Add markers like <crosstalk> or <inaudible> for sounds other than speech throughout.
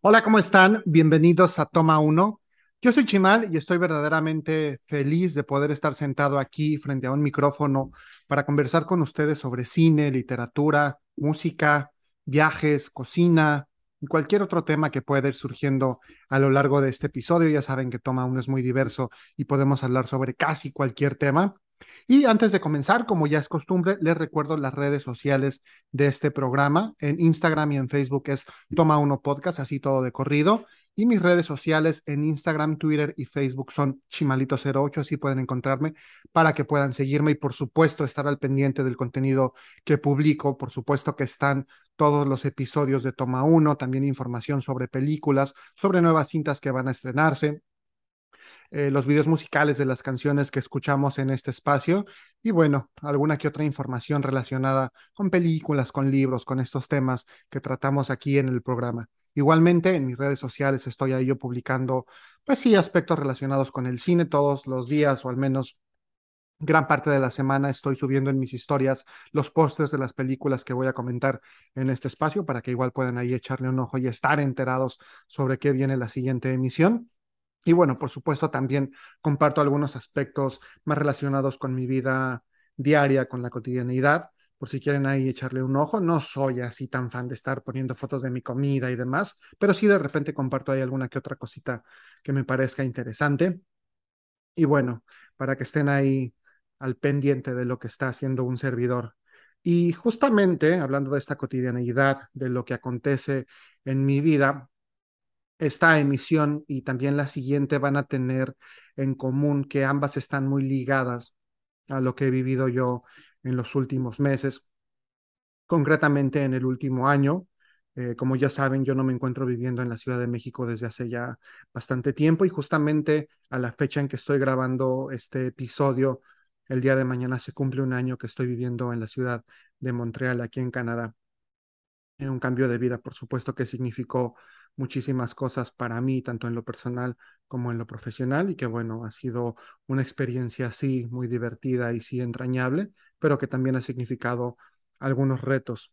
Hola, ¿cómo están? Bienvenidos a Toma 1. Yo soy Chimal y estoy verdaderamente feliz de poder estar sentado aquí frente a un micrófono para conversar con ustedes sobre cine, literatura, música, viajes, cocina y cualquier otro tema que pueda ir surgiendo a lo largo de este episodio. Ya saben que Toma 1 es muy diverso y podemos hablar sobre casi cualquier tema. Y antes de comenzar, como ya es costumbre, les recuerdo las redes sociales de este programa. En Instagram y en Facebook es Toma Uno Podcast, así todo de corrido. Y mis redes sociales en Instagram, Twitter y Facebook son Chimalito08, así pueden encontrarme para que puedan seguirme y por supuesto estar al pendiente del contenido que publico. Por supuesto que están todos los episodios de Toma Uno, también información sobre películas, sobre nuevas cintas que van a estrenarse, eh, los videos musicales de las canciones que escuchamos en este espacio y bueno, alguna que otra información relacionada con películas, con libros, con estos temas que tratamos aquí en el programa. Igualmente, en mis redes sociales estoy ahí yo publicando, pues sí, aspectos relacionados con el cine todos los días o al menos gran parte de la semana estoy subiendo en mis historias los pósters de las películas que voy a comentar en este espacio para que igual puedan ahí echarle un ojo y estar enterados sobre qué viene la siguiente emisión. Y bueno, por supuesto, también comparto algunos aspectos más relacionados con mi vida diaria, con la cotidianidad, por si quieren ahí echarle un ojo. No soy así tan fan de estar poniendo fotos de mi comida y demás, pero sí de repente comparto ahí alguna que otra cosita que me parezca interesante. Y bueno, para que estén ahí al pendiente de lo que está haciendo un servidor. Y justamente hablando de esta cotidianidad, de lo que acontece en mi vida, esta emisión y también la siguiente van a tener en común que ambas están muy ligadas a lo que he vivido yo en los últimos meses, concretamente en el último año. Eh, como ya saben, yo no me encuentro viviendo en la Ciudad de México desde hace ya bastante tiempo y justamente a la fecha en que estoy grabando este episodio, el día de mañana se cumple un año que estoy viviendo en la ciudad de Montreal, aquí en Canadá. Un cambio de vida, por supuesto, que significó muchísimas cosas para mí, tanto en lo personal como en lo profesional, y que bueno, ha sido una experiencia así muy divertida y sí entrañable, pero que también ha significado algunos retos.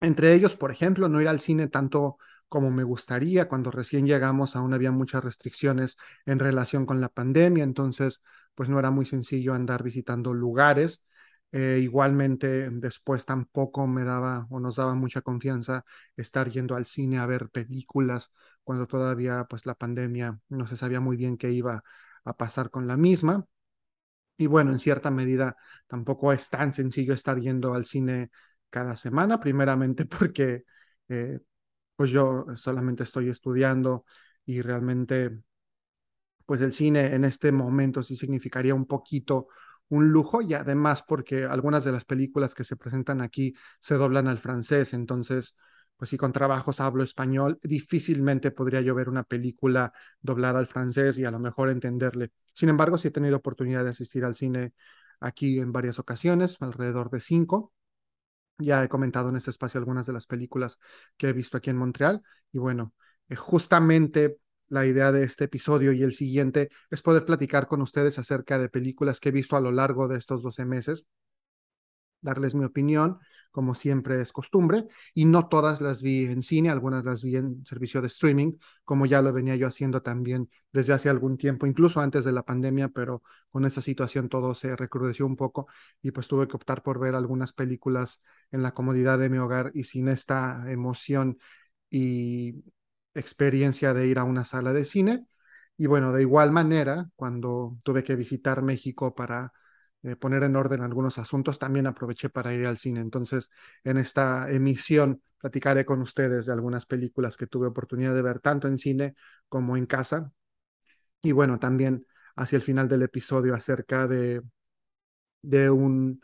Entre ellos, por ejemplo, no ir al cine tanto como me gustaría. Cuando recién llegamos aún había muchas restricciones en relación con la pandemia, entonces pues no era muy sencillo andar visitando lugares. Eh, igualmente, después tampoco me daba o nos daba mucha confianza estar yendo al cine a ver películas cuando todavía pues la pandemia no se sabía muy bien qué iba a pasar con la misma. Y bueno, en cierta medida tampoco es tan sencillo estar yendo al cine cada semana, primeramente <laughs> porque eh, pues yo solamente estoy estudiando y realmente pues el cine en este momento sí significaría un poquito un lujo y además porque algunas de las películas que se presentan aquí se doblan al francés, entonces, pues si con trabajos hablo español, difícilmente podría yo ver una película doblada al francés y a lo mejor entenderle. Sin embargo, sí he tenido oportunidad de asistir al cine aquí en varias ocasiones, alrededor de cinco. Ya he comentado en este espacio algunas de las películas que he visto aquí en Montreal y bueno, eh, justamente la idea de este episodio y el siguiente es poder platicar con ustedes acerca de películas que he visto a lo largo de estos 12 meses, darles mi opinión, como siempre es costumbre, y no todas las vi en cine, algunas las vi en servicio de streaming, como ya lo venía yo haciendo también desde hace algún tiempo, incluso antes de la pandemia, pero con esa situación todo se recrudeció un poco y pues tuve que optar por ver algunas películas en la comodidad de mi hogar y sin esta emoción y experiencia de ir a una sala de cine. Y bueno, de igual manera, cuando tuve que visitar México para eh, poner en orden algunos asuntos, también aproveché para ir al cine. Entonces, en esta emisión platicaré con ustedes de algunas películas que tuve oportunidad de ver tanto en cine como en casa. Y bueno, también hacia el final del episodio acerca de, de un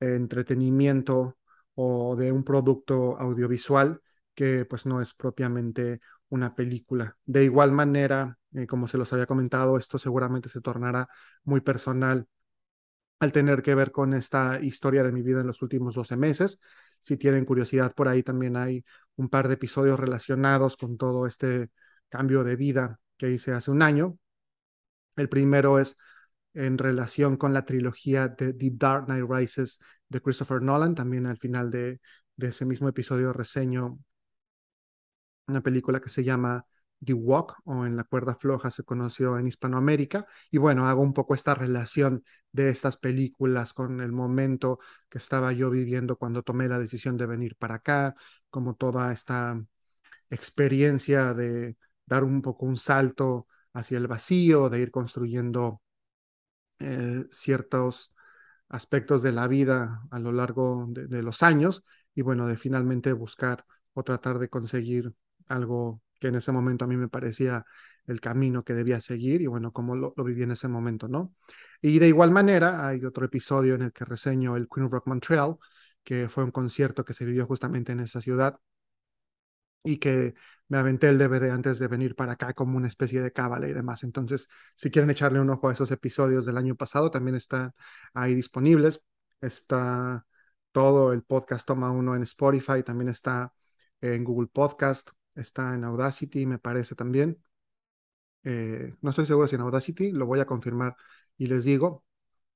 entretenimiento o de un producto audiovisual que pues no es propiamente una película. De igual manera, eh, como se los había comentado, esto seguramente se tornará muy personal al tener que ver con esta historia de mi vida en los últimos 12 meses. Si tienen curiosidad, por ahí también hay un par de episodios relacionados con todo este cambio de vida que hice hace un año. El primero es en relación con la trilogía de The Dark Knight Rises de Christopher Nolan. También al final de, de ese mismo episodio reseño una película que se llama The Walk o En la cuerda floja se conoció en Hispanoamérica. Y bueno, hago un poco esta relación de estas películas con el momento que estaba yo viviendo cuando tomé la decisión de venir para acá, como toda esta experiencia de dar un poco un salto hacia el vacío, de ir construyendo eh, ciertos aspectos de la vida a lo largo de, de, los años y bueno, de finalmente buscar o tratar de conseguir algo que en ese momento a mí me parecía el camino que debía seguir y bueno, como lo, lo viví en ese momento, ¿no? Y de igual manera hay otro episodio en el que reseño el Queen Rock Montreal, que fue un concierto que se vivió justamente en esa ciudad y que me aventé el DVD antes de venir para acá como una especie de cábala y demás. Entonces, si quieren echarle un ojo a esos episodios del año pasado, también están ahí disponibles. Está todo el podcast Toma Uno en Spotify, también está en Google Podcast, está en Audacity, me parece también. Eh, no estoy seguro si en Audacity, lo voy a confirmar y les digo,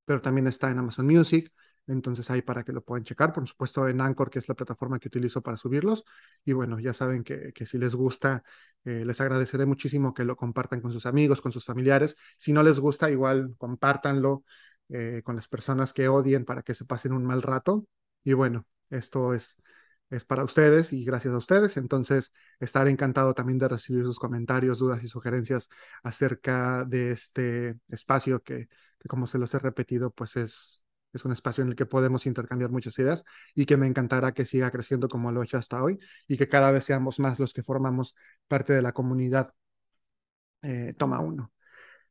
pero también está en Amazon Music, entonces ahí para que lo puedan checar, por supuesto en Anchor, que es la plataforma que utilizo para subirlos. Y bueno, ya saben que, que si les gusta, eh, les agradeceré muchísimo que lo compartan con sus amigos, con sus familiares. Si no les gusta, igual compártanlo eh, con las personas que odien para que se pasen un mal rato. Y bueno, esto es, es para ustedes y gracias a ustedes. Entonces, estaré encantado también de recibir sus comentarios, dudas y sugerencias acerca de este espacio que, como se los he repetido, pues es es un espacio en el que podemos intercambiar muchas ideas y que me encantará que siga creciendo como lo he hecho hasta hoy y que cada vez seamos más los que formamos parte de la comunidad eh, Toma Uno.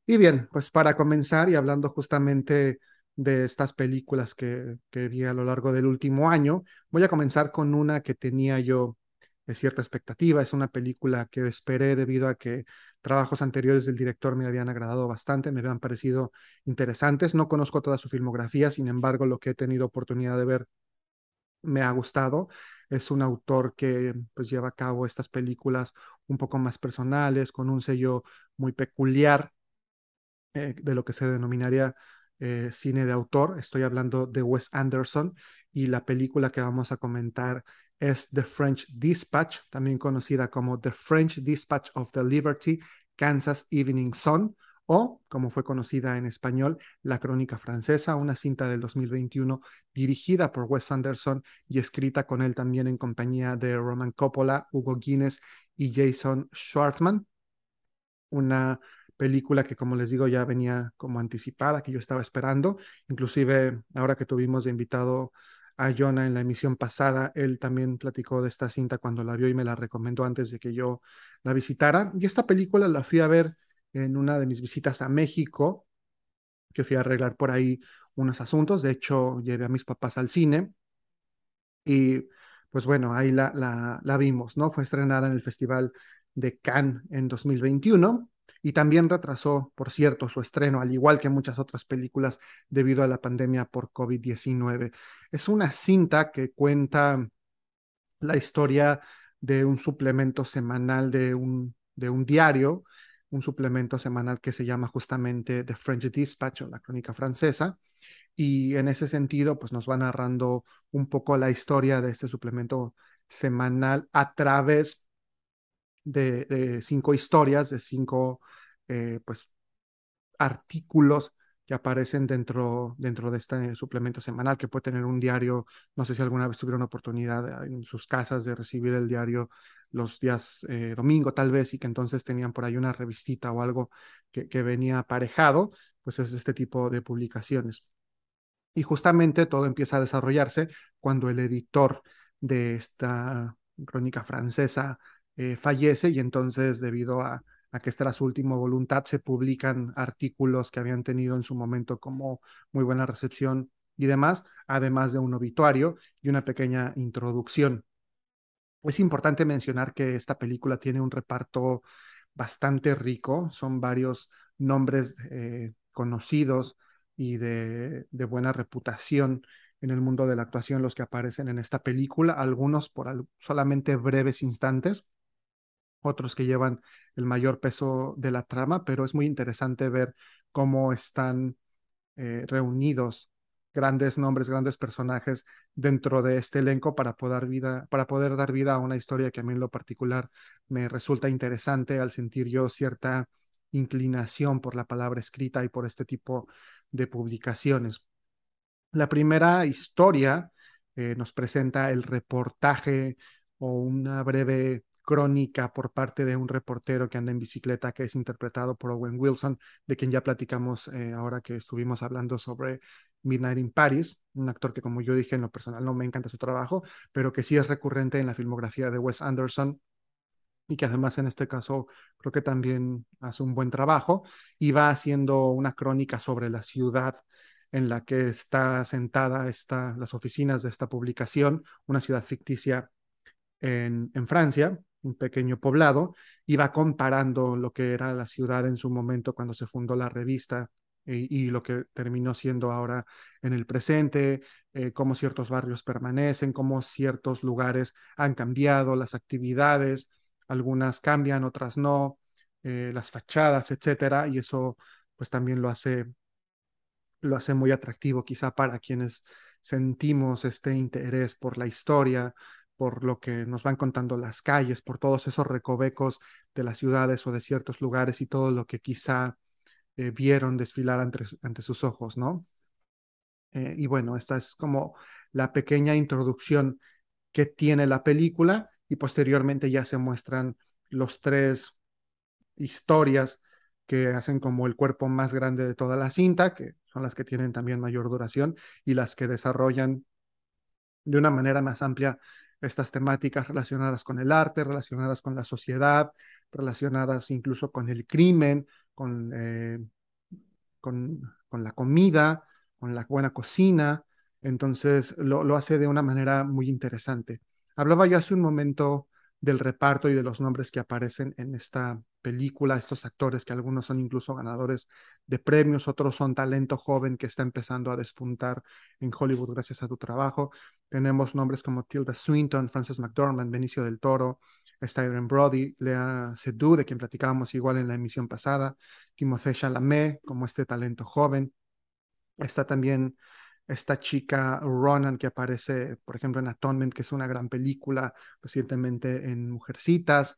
Y bien, pues para comenzar y hablando justamente de estas películas que, que vi a lo largo del último año, voy a comenzar con una que tenía yo de cierta expectativa. Es una película que esperé debido a que trabajos anteriores del director me habían agradado bastante, me habían parecido interesantes. No conozco toda su filmografía, sin embargo, lo que he tenido oportunidad de ver me ha gustado. Es un autor que pues lleva a cabo estas películas un poco más personales, con un sello muy peculiar eh, de lo que se denominaría eh, cine de autor. Estoy hablando de Wes Anderson y la película que vamos a comentar es The French Dispatch, también conocida como The French Dispatch of the Liberty, Kansas Evening Sun, o como fue conocida en español, La Crónica Francesa, una cinta del 2021 dirigida por Wes Anderson y escrita con él también en compañía de Roman Coppola, Hugo Guinness y Jason Schwartzman. Una película que, como les digo, ya venía como anticipada, que yo estaba esperando. Inclusive, ahora que tuvimos de invitado a Jonah en la emisión pasada. Él también platicó de esta cinta cuando la vio y me la recomendó antes de que yo la visitara. Y esta película la fui a ver en una de mis visitas a México, que fui a arreglar por ahí unos asuntos. De hecho, llevé a mis papás al cine y pues bueno, ahí la, la, la vimos, ¿no? Fue estrenada en el Festival de Cannes en 2021 y también retrasó, por cierto, su estreno, al igual que muchas otras películas, debido a la pandemia por COVID-19. Es una cinta que cuenta la historia de un suplemento semanal de un, de un diario, un suplemento semanal que se llama justamente The French Dispatch o la crónica francesa. Y en ese sentido, pues nos va narrando un poco la historia de este suplemento semanal a través de, cinco historias, de cinco eh, pues, artículos que aparecen dentro, dentro de este suplemento semanal, que puede tener un diario, no sé si alguna vez tuvieron oportunidad en sus casas de recibir el diario los días eh, domingo tal vez, y que entonces tenían por ahí una revistita o algo que, que venía aparejado, pues es este tipo de publicaciones. Y justamente todo empieza a desarrollarse cuando el editor de esta crónica francesa eh, fallece y entonces debido a, que esta su última voluntad se publican artículos que habían tenido en su momento como muy buena recepción y demás, además de un obituario y una pequeña introducción. Es importante mencionar que esta película tiene un reparto bastante rico, son varios nombres eh, conocidos y de, de, buena reputación en el mundo de la actuación los que aparecen en esta película, algunos por solamente breves instantes, otros que llevan el mayor peso de la trama, pero es muy interesante ver cómo están eh, reunidos grandes nombres, grandes personajes dentro de este elenco para poder, vida, para poder dar vida a una historia que a mí en lo particular me resulta interesante al sentir yo cierta inclinación por la palabra escrita y por este tipo de publicaciones. La primera historia eh, nos presenta el reportaje o una breve crónica por parte de un reportero que anda en bicicleta que es interpretado por Owen Wilson, de quien ya platicamos eh, ahora que estuvimos hablando sobre Midnight in Paris, un actor que como yo dije en lo personal no me encanta su trabajo, pero que sí es recurrente en la filmografía de Wes Anderson y que además en este caso creo que también hace un buen trabajo y va haciendo una crónica sobre la ciudad en la que está sentada está las oficinas de esta publicación, una ciudad ficticia en Francia, un pequeño poblado, y va comparando lo que era la ciudad en su momento cuando se fundó la revista y, lo que terminó siendo ahora en el presente, eh, cómo ciertos barrios permanecen, cómo ciertos lugares han cambiado, las actividades, algunas cambian, otras no, eh, las fachadas, etcétera, y eso pues también lo hace, lo hace muy atractivo quizá para quienes sentimos este interés por la historia, por lo que nos van contando las calles, por todos esos recovecos de las ciudades o de ciertos lugares y todo lo que quizá eh, vieron desfilar ante, ante, sus ojos, ¿no? Eh, y bueno, esta es como la pequeña introducción que tiene la película y posteriormente ya se muestran los tres historias que hacen como el cuerpo más grande de toda la cinta, que son las que tienen también mayor duración y las que desarrollan de una manera más amplia estas temáticas relacionadas con el arte, relacionadas con la sociedad, relacionadas incluso con el crimen, con, eh, con, con, la comida, con la buena cocina. Entonces lo, lo hace de una manera muy interesante. Hablaba yo hace un momento del reparto y de los nombres que aparecen en esta película, estos actores que algunos son incluso ganadores de premios, otros son talento joven que está empezando a despuntar en Hollywood gracias a tu trabajo. Tenemos nombres como Tilda Swinton, Frances McDormand, Benicio del Toro, Styron Brody, Lea Seydoux, de quien platicábamos igual en la emisión pasada, Timothée Chalamet como este talento joven. Está también esta chica Ronan que aparece, por ejemplo, en Atonement, que es una gran película recientemente en Mujercitas.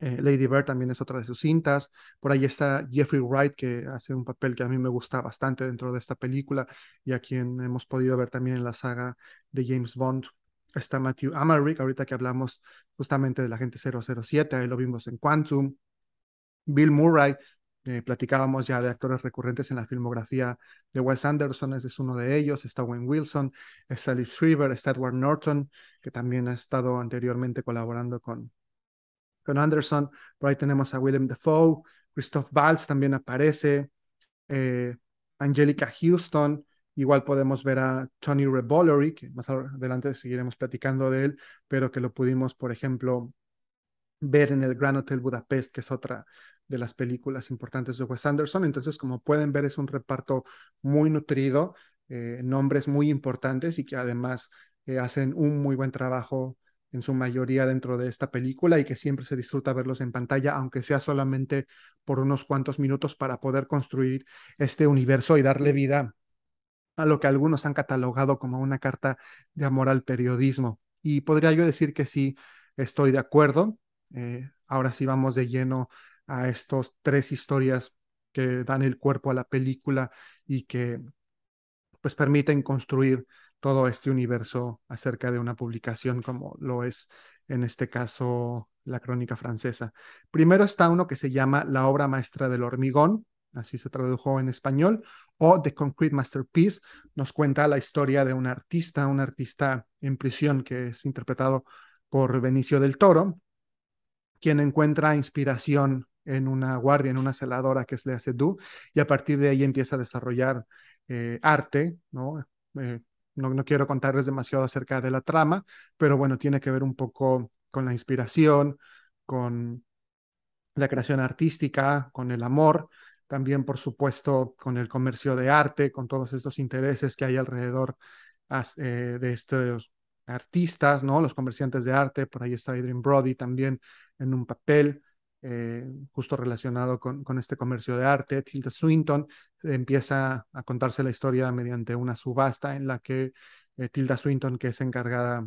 Eh, Lady Bird también es otra de sus cintas. Por ahí está Jeffrey Wright, que hace un papel que a mí me gusta bastante dentro de esta película y a quien hemos podido ver también en la saga de James Bond. Está Matthew Amarick, ahorita que hablamos justamente de la gente 007, ahí lo vimos en Quantum. Bill Murray, eh, platicábamos ya de actores recurrentes en la filmografía de Wes Anderson, ese es uno de ellos, está Wayne Wilson, está Liv Shriver, está Edward Norton, que también ha estado anteriormente colaborando con, con Anderson, por ahí tenemos a Willem Dafoe, Christoph Waltz también aparece, eh, Angelica Houston, igual podemos ver a Tony Revolori, que más adelante seguiremos platicando de él, pero que lo pudimos, por ejemplo, ver en el Grand Hotel Budapest, que es otra de las películas importantes de Wes Anderson. Entonces, como pueden ver, es un reparto muy nutrido, eh, nombres muy importantes y que además eh, hacen un muy buen trabajo en su mayoría dentro de esta película y que siempre se disfruta verlos en pantalla, aunque sea solamente por unos cuantos minutos para poder construir este universo y darle vida a lo que algunos han catalogado como una carta de amor al periodismo. Y podría yo decir que sí, estoy de acuerdo. Eh, ahora sí vamos de lleno a estos tres historias que dan el cuerpo a la película y que pues permiten construir todo este universo acerca de una publicación como lo es en este caso la crónica francesa. Primero está uno que se llama La obra maestra del hormigón, así se tradujo en español, o The Concrete Masterpiece, nos cuenta la historia de un artista, un artista en prisión que es interpretado por Benicio del Toro, quien encuentra inspiración en una guardia, en una celadora que es Lea Seydoux, y a partir de ahí empieza a desarrollar eh, arte, ¿no? Eh, ¿no? No quiero contarles demasiado acerca de la trama, pero bueno, tiene que ver un poco con la inspiración, con la creación artística, con el amor, también por supuesto con el comercio de arte, con todos estos intereses que hay alrededor eh, de estos artistas, ¿no? Los comerciantes de arte, por ahí está Adrian Brody también en un papel, eh, justo relacionado con, este comercio de arte. Tilda Swinton empieza a contarse la historia mediante una subasta en la que eh, Tilda Swinton, que es encargada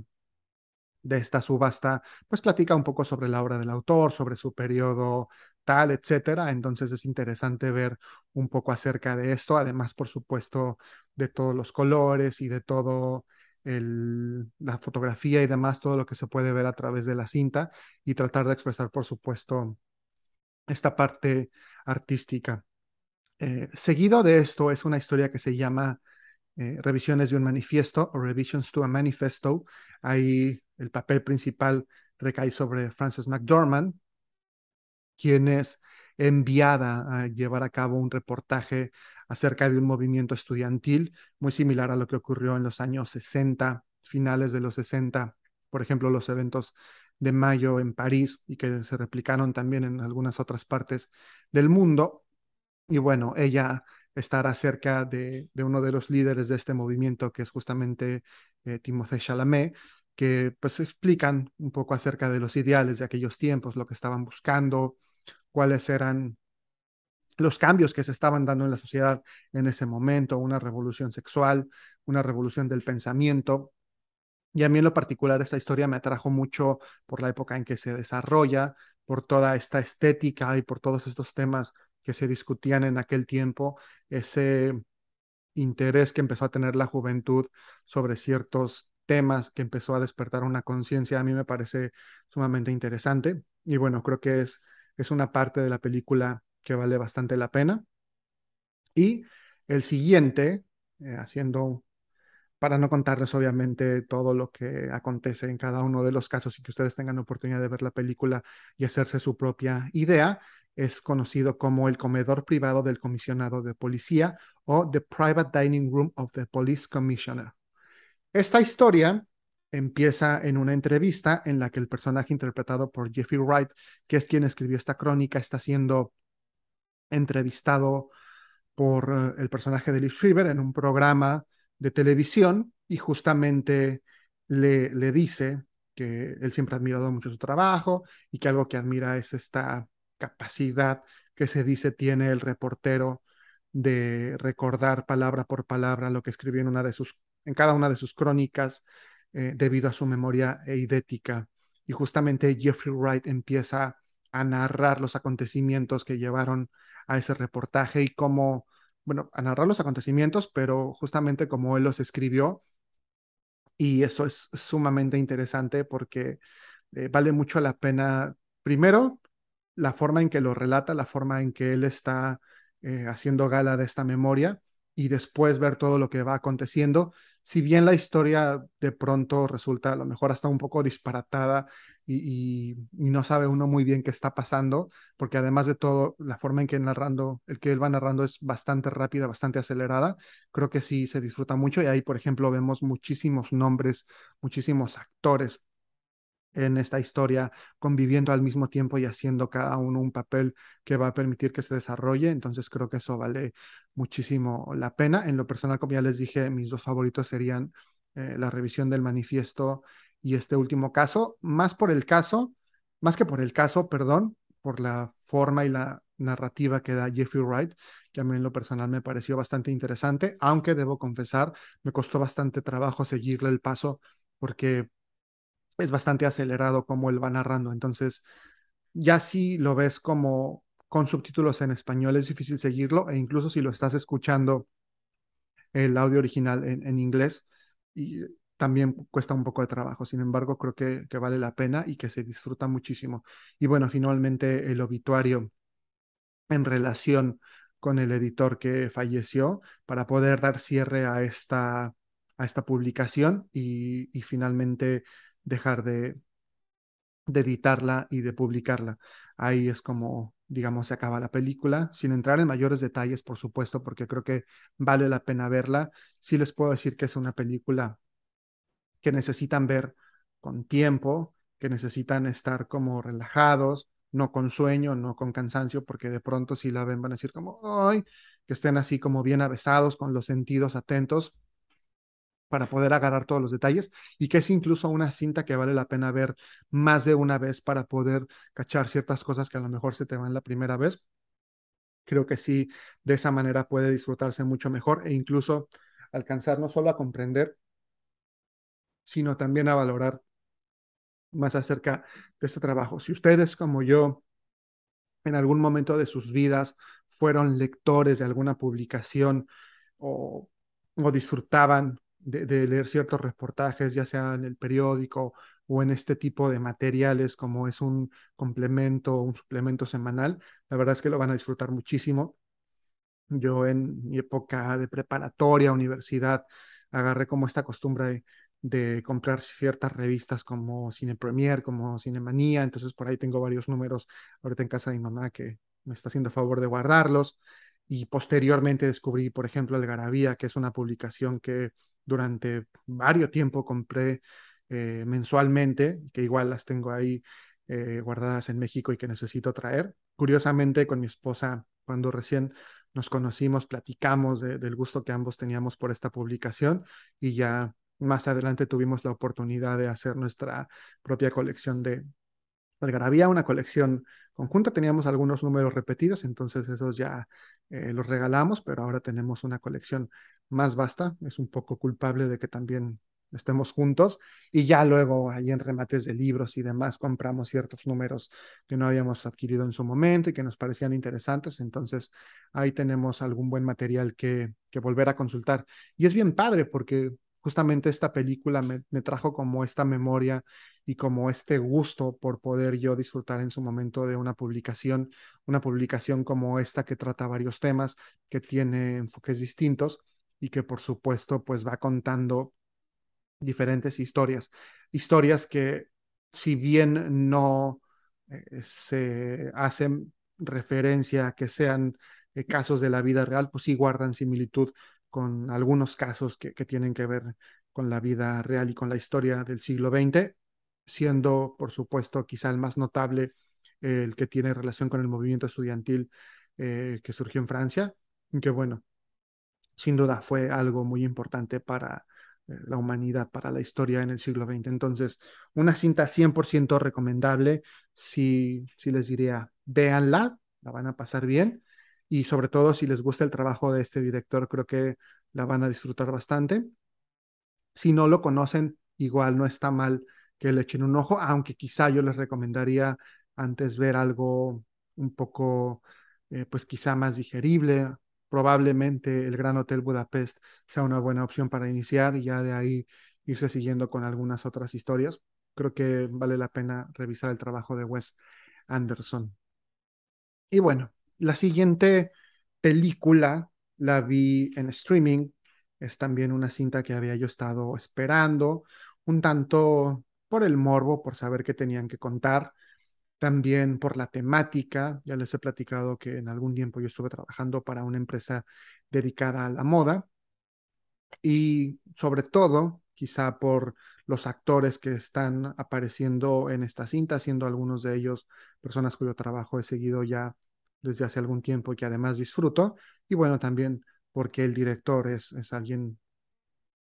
de esta subasta, pues platica un poco sobre la obra del autor, sobre su periodo tal, etcétera. Entonces es interesante ver un poco acerca de esto, además, por supuesto, de todos los colores y de todo el, la fotografía y demás, todo lo que se puede ver a través de la cinta y tratar de expresar, por supuesto, esta parte artística. Eh, seguido de esto es una historia que se llama eh, Revisiones de un manifiesto o Revisions to a Manifesto. Ahí el papel principal recae sobre Frances McDormand, quien es enviada a llevar a cabo un reportaje acerca de un movimiento estudiantil muy similar a lo que ocurrió en los años 60, finales de los 60, por ejemplo, los eventos de mayo en París y que se replicaron también en algunas otras partes del mundo. Y bueno, ella estará cerca de, uno de los líderes de este movimiento, que es justamente eh, Timothée Chalamet, que pues explican un poco acerca de los ideales de aquellos tiempos, lo que estaban buscando, cuáles eran los cambios que se estaban dando en la sociedad en ese momento, una revolución sexual, una revolución del pensamiento. Y a mí en lo particular esta historia me atrajo mucho por la época en que se desarrolla, por toda esta estética y por todos estos temas que se discutían en aquel tiempo, ese interés que empezó a tener la juventud sobre ciertos temas, que empezó a despertar una conciencia, a mí me parece sumamente interesante. Y bueno, creo que es, es una parte de la película que vale bastante la pena. Y el siguiente, eh, haciendo, para no contarles obviamente todo lo que acontece en cada uno de los casos y que ustedes tengan oportunidad de ver la película y hacerse su propia idea, es conocido como el comedor privado del comisionado de policía o The Private Dining Room of the Police Commissioner. Esta historia empieza en una entrevista en la que el personaje interpretado por Jeffrey Wright, que es quien escribió esta crónica, está siendo entrevistado por eh, el personaje de Liv Schreiber en un programa de televisión y justamente le, le dice que él siempre ha admirado mucho su trabajo y que algo que admira es esta capacidad que se dice tiene el reportero de recordar palabra por palabra lo que escribió en una de sus en cada una de sus crónicas eh, debido a su memoria eidética y justamente Jeffrey Wright empieza a narrar los acontecimientos que llevaron a ese reportaje y cómo, bueno, a narrar los acontecimientos, pero justamente como él los escribió. Y eso es sumamente interesante porque eh, vale mucho la pena, primero, la forma en que lo relata, la forma en que él está eh, haciendo gala de esta memoria y después ver todo lo que va aconteciendo. Si bien la historia de pronto resulta a lo mejor hasta un poco disparatada y, no sabe uno muy bien qué está pasando, porque además de todo, la forma en que narrando, el que él va narrando es bastante rápida, bastante acelerada, creo que sí se disfruta mucho y ahí, por ejemplo, vemos muchísimos nombres, muchísimos actores en esta historia conviviendo al mismo tiempo y haciendo cada uno un papel que va a permitir que se desarrolle. Entonces creo que eso vale muchísimo la pena. En lo personal, como ya les dije, mis dos favoritos serían eh, la revisión del manifiesto y este último caso, más por el caso, más que por el caso, perdón, por la forma y la narrativa que da Jeffrey Wright, que a mí en lo personal me pareció bastante interesante, aunque debo confesar, me costó bastante trabajo seguirle el paso porque es bastante acelerado como él va narrando. Entonces, ya si lo ves como con subtítulos en español es difícil seguirlo e incluso si lo estás escuchando el audio original en, inglés y también cuesta un poco de trabajo. Sin embargo, creo que, que, vale la pena y que se disfruta muchísimo. Y bueno, finalmente el obituario en relación con el editor que falleció para poder dar cierre a esta, a esta publicación y, y finalmente dejar de, de editarla y de publicarla. Ahí es como, digamos, se acaba la película, sin entrar en mayores detalles, por supuesto, porque creo que vale la pena verla. Sí les puedo decir que es una película que necesitan ver con tiempo, que necesitan estar como relajados, no con sueño, no con cansancio, porque de pronto si la ven van a decir como, ay, que estén así como bien avesados, con los sentidos atentos, para poder agarrar todos los detalles y que es incluso una cinta que vale la pena ver más de una vez para poder cachar ciertas cosas que a lo mejor se te van la primera vez. Creo que sí, de esa manera puede disfrutarse mucho mejor e incluso alcanzar no solo a comprender, sino también a valorar más acerca de este trabajo. Si ustedes como yo en algún momento de sus vidas fueron lectores de alguna publicación o, o disfrutaban de, leer ciertos reportajes, ya sea en el periódico o en este tipo de materiales como es un complemento un suplemento semanal, la verdad es que lo van a disfrutar muchísimo. Yo en mi época de preparatoria, universidad, agarré como esta costumbre de, de comprar ciertas revistas como Cine Premier, como Cinemanía, entonces por ahí tengo varios números ahorita en casa de mi mamá que me está haciendo favor de guardarlos. Y posteriormente descubrí, por ejemplo, El Garabía, que es una publicación que durante varios tiempo compré eh, mensualmente, que igual las tengo ahí eh, guardadas en México y que necesito traer. Curiosamente, con mi esposa, cuando recién nos conocimos, platicamos del gusto que ambos teníamos por esta publicación y ya más adelante tuvimos la oportunidad de hacer nuestra propia colección de Algarabía, una colección conjunta. Teníamos algunos números repetidos, entonces esos ya eh, los regalamos, pero ahora tenemos una colección más vasta. Es un poco culpable de que también estemos juntos y ya luego ahí en remates de libros y demás compramos ciertos números que no habíamos adquirido en su momento y que nos parecían interesantes, entonces ahí tenemos algún buen material que, que volver a consultar. Y es bien padre porque justamente esta película me, trajo como esta memoria y como este gusto por poder yo disfrutar en su momento de una publicación, una publicación como esta que trata varios temas, que tiene enfoques distintos y que por supuesto pues va contando diferentes historias, historias que si bien no eh, se hacen referencia a que sean eh, casos de la vida real, pues sí guardan similitud con algunos casos que, tienen que ver con la vida real y con la historia del siglo XX, siendo, por supuesto, quizá el más notable el que tiene relación con el movimiento estudiantil eh, que surgió en Francia, que bueno, sin duda fue algo muy importante para eh, la humanidad, para la historia en el siglo XX. Entonces, una cinta 100% recomendable, si, si les diría, véanla, la van a pasar bien y sobre todo si les gusta el trabajo de este director, creo que la van a disfrutar bastante. Si no lo conocen, igual no está mal que le echen un ojo, aunque quizá yo les recomendaría antes ver algo un poco, eh, pues quizá más digerible, probablemente el Gran Hotel Budapest sea una buena opción para iniciar y ya de ahí irse siguiendo con algunas otras historias. Creo que vale la pena revisar el trabajo de Wes Anderson. Y bueno, la siguiente película la vi en streaming. Es también una cinta que había yo estado esperando, un tanto por el morbo, por saber qué tenían que contar también por la temática. Ya les he platicado que en algún tiempo yo estuve trabajando para una empresa dedicada a la moda y sobre todo quizá por los actores que están apareciendo en esta cinta, siendo algunos de ellos personas cuyo trabajo he seguido ya desde hace algún tiempo y que además disfruto. Y bueno, también porque el director es, es alguien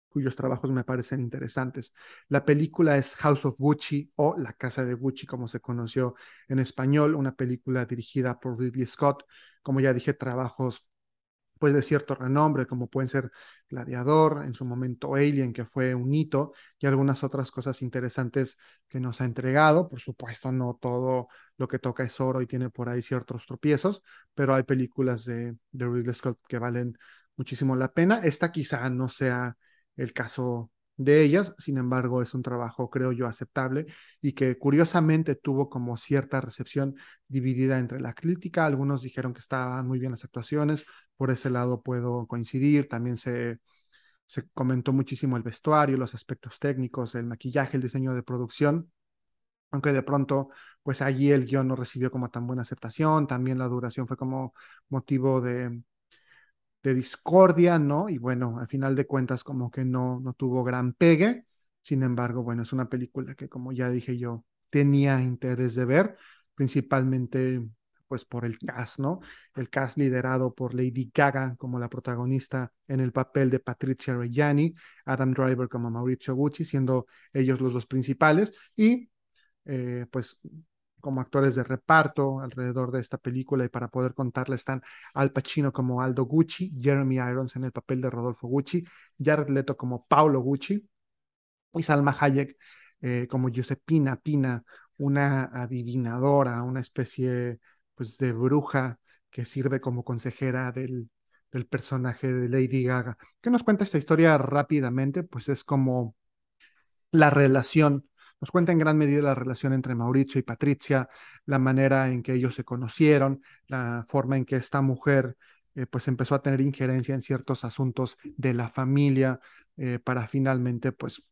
cuyos trabajos me parecen interesantes. La película es House of Gucci o La Casa de Gucci, como se conoció en español, una película dirigida por Ridley Scott, como ya dije, trabajos pues de cierto renombre, como pueden ser Gladiador, en su momento Alien, que fue un hito, y algunas otras cosas interesantes que nos ha entregado. Por supuesto, no todo lo que toca es oro y tiene por ahí ciertos tropiezos, pero hay películas de, de Ridley Scott que valen muchísimo la pena. Esta quizá no sea el caso de ellas, sin embargo es un trabajo creo yo aceptable y que curiosamente tuvo como cierta recepción dividida entre la crítica, algunos dijeron que estaban muy bien las actuaciones, por ese lado puedo coincidir, también se, se comentó muchísimo el vestuario, los aspectos técnicos, el maquillaje, el diseño de producción, aunque de pronto, pues allí el guion no recibió como tan buena aceptación, también la duración fue como motivo de, de discordia, ¿no? Y bueno, al final de cuentas como que no, no tuvo gran pegue. Sin embargo, bueno, es una película que como ya dije yo, tenía interés de ver, principalmente pues por el cast, ¿no? El cast liderado por Lady Gaga como la protagonista en el papel de Patricia Reggiani, Adam Driver como Maurizio Gucci, siendo ellos los dos principales, y eh, pues como actores de reparto alrededor de esta película y para poder contarla están Al Pacino como Aldo Gucci, Jeremy Irons en el papel de Rodolfo Gucci, Jared Leto como Paulo Gucci y Salma Hayek eh, como Giuseppina Pina, una adivinadora, una especie pues de bruja que sirve como consejera del, del personaje de Lady Gaga. ¿Qué nos cuenta esta historia rápidamente? Pues es como la relación nos cuenta en gran medida la relación entre Mauricio y Patricia, la manera en que ellos se conocieron, la forma en que esta mujer eh, pues empezó a tener injerencia en ciertos asuntos de la familia eh, para finalmente pues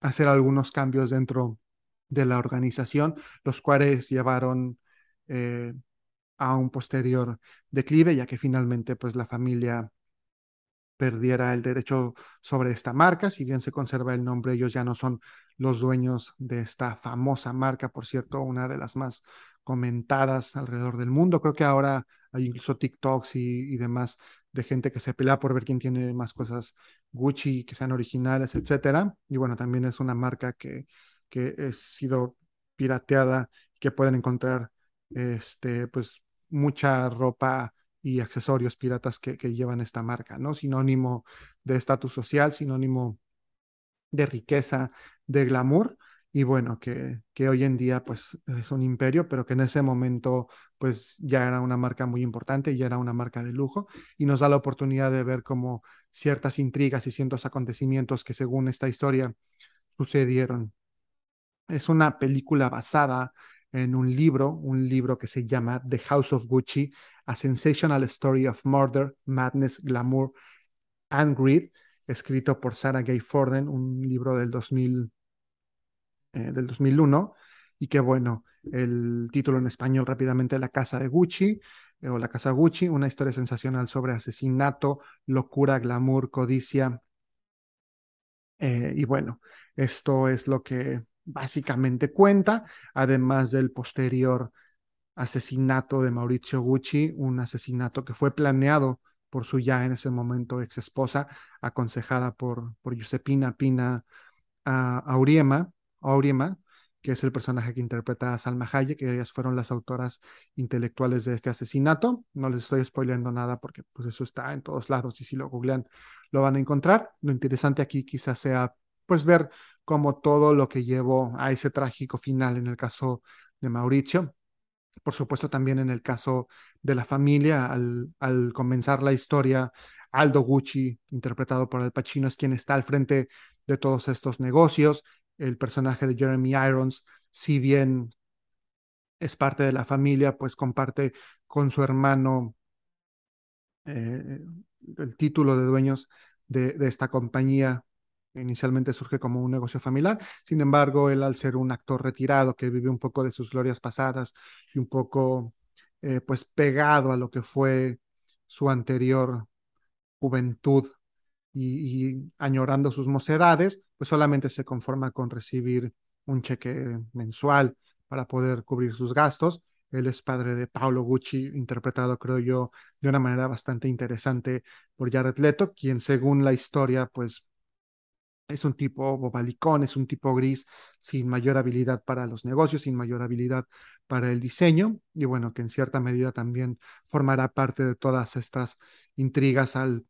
hacer algunos cambios dentro de la organización, los cuales llevaron eh, a un posterior declive, ya que finalmente pues la familia perdiera el derecho sobre esta marca, si bien se conserva el nombre, ellos ya no son los dueños de esta famosa marca, por cierto, una de las más comentadas alrededor del mundo. Creo que ahora hay incluso TikToks y, demás de gente que se pelea por ver quién tiene más cosas Gucci, que sean originales, etcétera. Y bueno, también es una marca que, que ha sido pirateada, que pueden encontrar este, pues mucha ropa y accesorios piratas que, que llevan esta marca, ¿no? Sinónimo de estatus social, sinónimo de riqueza, de glamour, y bueno, que, que hoy en día pues es un imperio, pero que en ese momento pues ya era una marca muy importante, ya era una marca de lujo, y nos da la oportunidad de ver cómo ciertas intrigas y ciertos acontecimientos que según esta historia sucedieron. Es una película basada en un libro, un libro que se llama The House of Gucci, A Sensational Story of Murder, Madness, Glamour and Greed, escrito por Sarah Gay Forden, un libro del, 2000, eh, 2001, y que bueno, el título en español rápidamente, La Casa de Gucci, eh, o La Casa Gucci, una historia sensacional sobre asesinato, locura, glamour, codicia. Eh, y bueno, esto es lo que básicamente cuenta, además del posterior asesinato de Mauricio Gucci, un asesinato que fue planeado por su ya en ese momento ex esposa, aconsejada por, por Giuseppina Pina a Auriema, Auriema, que es el personaje que interpreta a Salma Hayek, que ellas fueron las autoras intelectuales de este asesinato. No les estoy spoileando nada porque pues eso está en todos lados y si lo googlean lo van a encontrar. Lo interesante aquí quizás sea pues ver cómo todo lo que llevó a ese trágico final en el caso de Mauricio, por supuesto también en el caso de la familia, al, comenzar la historia, Aldo Gucci, interpretado por Al Pacino, es quien está al frente de todos estos negocios. El personaje de Jeremy Irons, si bien es parte de la familia, pues comparte con su hermano eh, el título de dueños de, esta compañía. Inicialmente surge como un negocio familiar, sin embargo, él al ser un actor retirado que vive un poco de sus glorias pasadas y un poco eh, pues pegado a lo que fue su anterior juventud y, y, añorando sus mocedades, pues solamente se conforma con recibir un cheque mensual para poder cubrir sus gastos. Él es padre de Paolo Gucci, interpretado, creo yo, de una manera bastante interesante por Jared Leto, quien según la historia, pues es un tipo bobalicón, es un tipo gris, sin mayor habilidad para los negocios, sin mayor habilidad para el diseño, y bueno, que en cierta medida también formará parte de todas estas intrigas al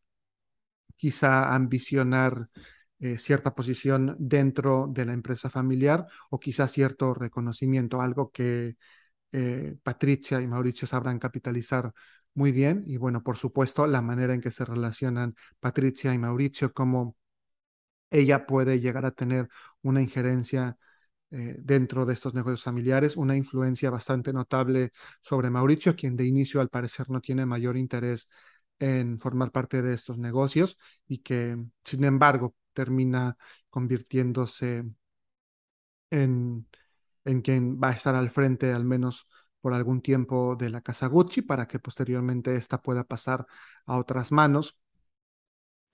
quizá ambicionar eh, cierta posición dentro de la empresa familiar o quizá cierto reconocimiento, algo que eh, Patricia y Mauricio sabrán capitalizar muy bien. Y bueno, por supuesto, la manera en que se relacionan Patricia y Mauricio como ella puede llegar a tener una injerencia eh, dentro de estos negocios familiares, una influencia bastante notable sobre Mauricio, quien de inicio al parecer no tiene mayor interés en formar parte de estos negocios y que, sin embargo, termina convirtiéndose en, en quien va a estar al frente, al menos por algún tiempo, de la casa Gucci, para que posteriormente esta pueda pasar a otras manos,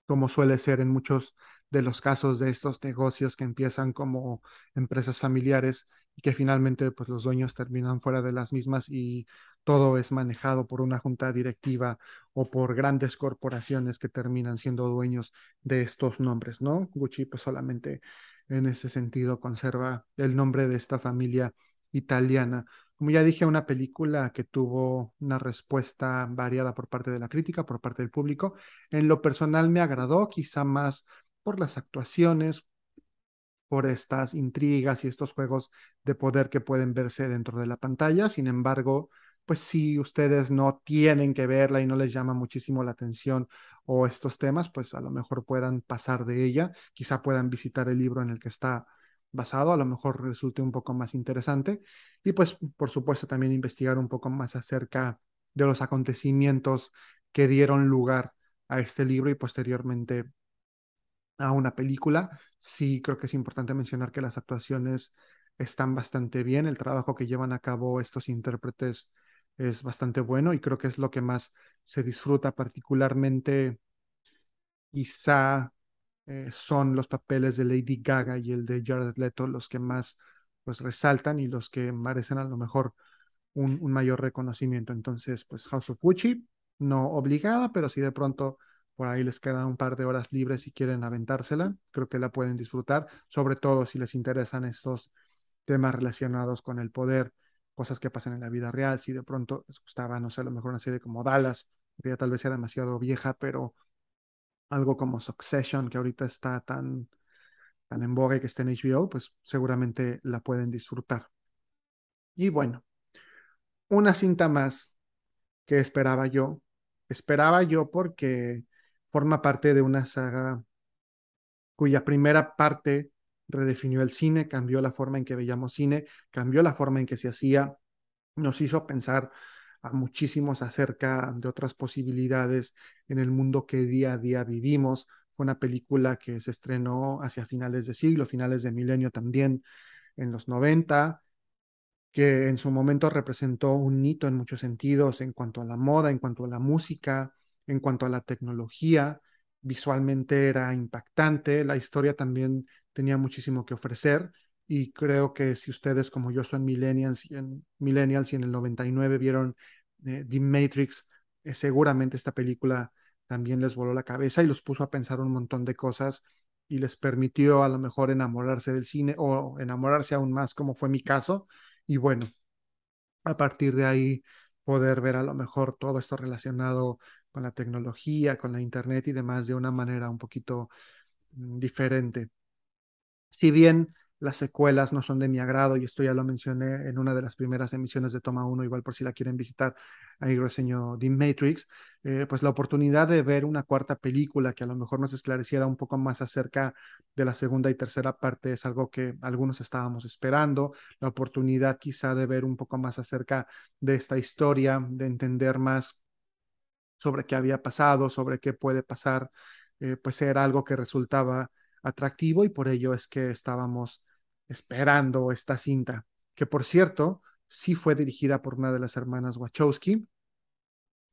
como suele ser en muchos de los casos de estos negocios que empiezan como empresas familiares y que finalmente pues los dueños terminan fuera de las mismas y todo es manejado por una junta directiva o por grandes corporaciones que terminan siendo dueños de estos nombres, ¿no? Gucci pues solamente en ese sentido conserva el nombre de esta familia italiana. Como ya dije, una película que tuvo una respuesta variada por parte de la crítica, por parte del público. En lo personal me agradó, quizá más por las actuaciones, por estas intrigas y estos juegos de poder que pueden verse dentro de la pantalla. Sin embargo, pues si ustedes no tienen que verla y no les llama muchísimo la atención o estos temas, pues a lo mejor puedan pasar de ella, quizá puedan visitar el libro en el que está basado, a lo mejor resulte un poco más interesante y pues por supuesto también investigar un poco más acerca de los acontecimientos que dieron lugar a este libro y posteriormente a una película. Sí, creo que es importante mencionar que las actuaciones están bastante bien, el trabajo que llevan a cabo estos intérpretes es bastante bueno y creo que es lo que más se disfruta particularmente quizá eh, son los papeles de Lady Gaga y el de Jared Leto los que más pues resaltan y los que merecen a lo mejor un, un mayor reconocimiento. Entonces, pues House of Gucci, no obligada, pero si de pronto por ahí les quedan un par de horas libres y quieren aventársela, creo que la pueden disfrutar, sobre todo si les interesan estos temas relacionados con el poder cosas que pasan en la vida real, si de pronto les gustaba, no sé, a lo mejor una serie como Dallas, que ya tal vez sea demasiado vieja, pero algo como Succession, que ahorita está tan, tan en boga y que está en HBO, pues seguramente la pueden disfrutar. Y bueno, una cinta más que esperaba yo, esperaba yo porque forma parte de una saga cuya primera parte redefinió el cine, cambió la forma en que veíamos cine, cambió la forma en que se hacía, nos hizo pensar a muchísimos acerca de otras posibilidades en el mundo que día a día vivimos. Fue una película que se estrenó hacia finales de siglo, finales de milenio también, en los 90, que en su momento representó un hito en muchos sentidos en cuanto a la moda, en cuanto a la música, en cuanto a la tecnología. Visualmente era impactante, la historia también tenía muchísimo que ofrecer y creo que si ustedes como yo son millennials y en, millennials y en el 99 vieron eh, The Matrix, eh, seguramente esta película también les voló la cabeza y los puso a pensar un montón de cosas y les permitió a lo mejor enamorarse del cine o enamorarse aún más como fue mi caso y bueno, a partir de ahí poder ver a lo mejor todo esto relacionado con la tecnología, con la internet y demás de una manera un poquito mm, diferente. Si bien las secuelas no son de mi agrado, y esto ya lo mencioné en una de las primeras emisiones de Toma 1, igual por si la quieren visitar, ahí reseño The Matrix, eh, pues la oportunidad de ver una cuarta película que a lo mejor nos esclareciera un poco más acerca de la segunda y tercera parte es algo que algunos estábamos esperando, la oportunidad quizá de ver un poco más acerca de esta historia, de entender más sobre qué había pasado, sobre qué puede pasar, eh, pues era algo que resultaba atractivo y por ello es que estábamos esperando esta cinta, que por cierto, sí fue dirigida por una de las hermanas Wachowski,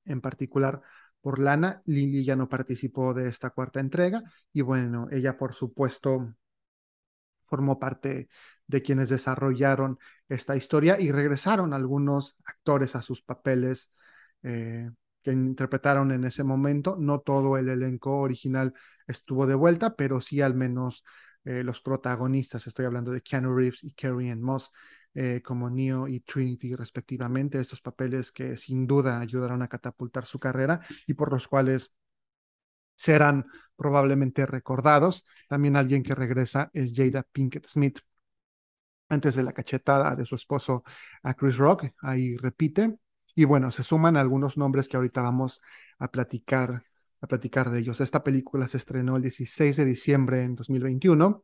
en particular por Lana. Lily ya no participó de esta cuarta entrega y bueno, ella por supuesto formó parte de quienes desarrollaron esta historia y regresaron algunos actores a sus papeles eh, que interpretaron en ese momento. No todo el elenco original estuvo de vuelta, pero sí al menos eh, los protagonistas. Estoy hablando de Keanu Reeves y Carrie Moss eh, como Neo y Trinity respectivamente. Estos papeles que sin duda ayudaron a catapultar su carrera y por los cuales serán probablemente recordados. También alguien que regresa es Jada Pinkett Smith. Antes de la cachetada de su esposo a Chris Rock, ahí repite. Y bueno, se suman algunos nombres que ahorita vamos a platicar, a platicar de ellos. Esta película se estrenó el 16 de diciembre en 2021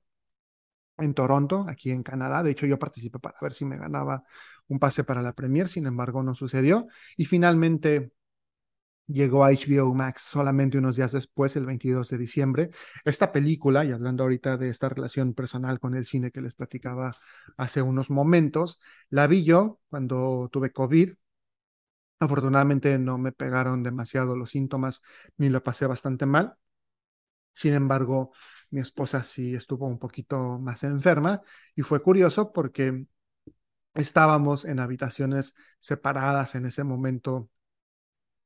en Toronto, aquí en Canadá. De hecho, yo participé para ver si me ganaba un pase para la premier, sin embargo, no sucedió. Y finalmente llegó a HBO Max solamente unos días después, el 22 de diciembre. Esta película, y hablando ahorita de esta relación personal con el cine que les platicaba hace unos momentos, la vi yo cuando tuve COVID, Afortunadamente no me pegaron demasiado los síntomas ni lo pasé bastante mal. Sin embargo, Mi esposa sí estuvo un poquito más enferma y fue curioso porque estábamos en habitaciones separadas en ese momento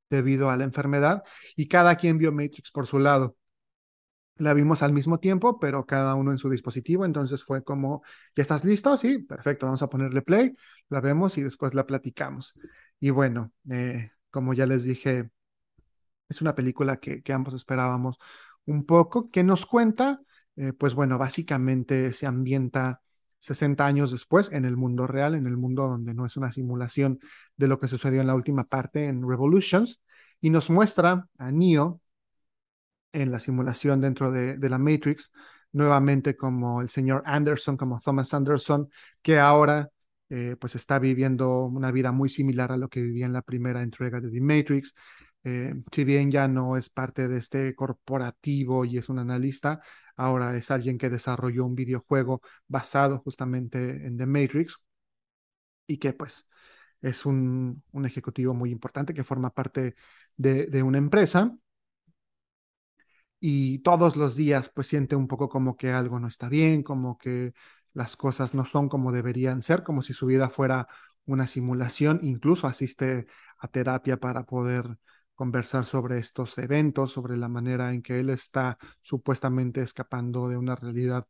debido a la enfermedad y cada quien vio Matrix por su lado. La vimos al mismo tiempo, pero cada uno en su dispositivo, entonces fue como, ¿ya estás listo? Sí, perfecto, vamos a ponerle play, la vemos y después la platicamos. Y bueno, eh, como ya les dije, es una película que, ambos esperábamos un poco, que nos cuenta, eh, pues bueno, básicamente se ambienta 60 años después en el mundo real, en el mundo donde no es una simulación de lo que sucedió en la última parte en Revolutions, y nos muestra a Neo en la simulación dentro de, de la Matrix, nuevamente como el señor Anderson, como Thomas Anderson, que ahora eh, pues está viviendo una vida muy similar a lo que vivía en la primera entrega de The Matrix. Eh, si bien ya no es parte de este corporativo y es un analista, ahora es alguien que desarrolló un videojuego basado justamente en The Matrix y que pues es un, un ejecutivo muy importante que forma parte de, de una empresa y todos los días pues siente un poco como que algo no está bien, como que las cosas no son como deberían ser, como si su vida fuera una simulación, incluso asiste a terapia para poder conversar sobre estos eventos, sobre la manera en que él está supuestamente escapando de una realidad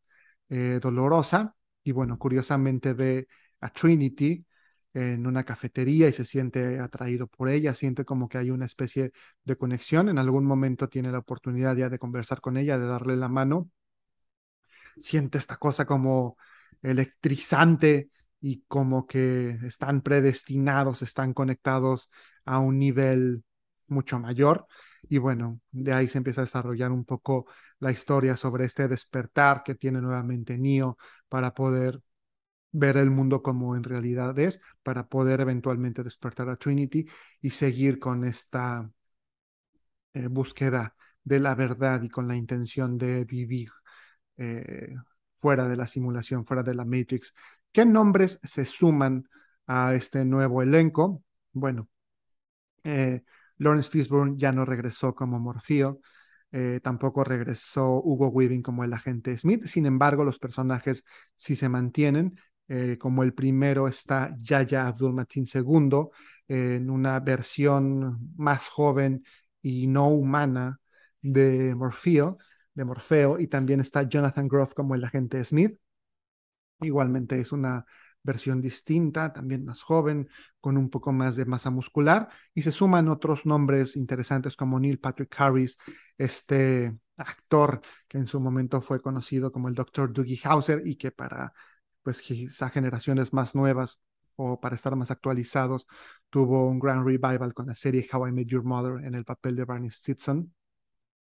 eh, dolorosa. Y bueno, curiosamente ve a Trinity en una cafetería y se siente atraído por ella, siente como que hay una especie de conexión. En algún momento tiene la oportunidad ya de conversar con ella, de darle la mano. Siente esta cosa como electrizante y como que están predestinados, están conectados a un nivel mucho mayor. Y bueno, de ahí se empieza a desarrollar un poco la historia sobre este despertar que tiene nuevamente Neo para poder ver el mundo como en realidad es, para poder eventualmente despertar a Trinity y seguir con esta eh, búsqueda de la verdad y con la intención de vivir eh, fuera de la simulación, fuera de la Matrix. ¿Qué nombres se suman a este nuevo elenco? Bueno, eh, Lawrence Fishburne ya no regresó como Morfeo, eh, tampoco regresó Hugo Weaving como el agente Smith, sin embargo los personajes sí se mantienen. Eh, como el primero está Yaya Abdul Mateen II, en una versión más joven y no humana de Morfeo, de Morfeo, y también está Jonathan Groff como el agente Smith. Igualmente es una versión distinta, también más joven, con un poco más de masa muscular, y se suman otros nombres interesantes como Neil Patrick Harris, este actor que en su momento fue conocido como el Dr. Doogie Hauser y que para pues quizá generaciones más nuevas o para estar más actualizados, tuvo un gran revival con la serie How I Met Your Mother en el papel de Barney Stinson,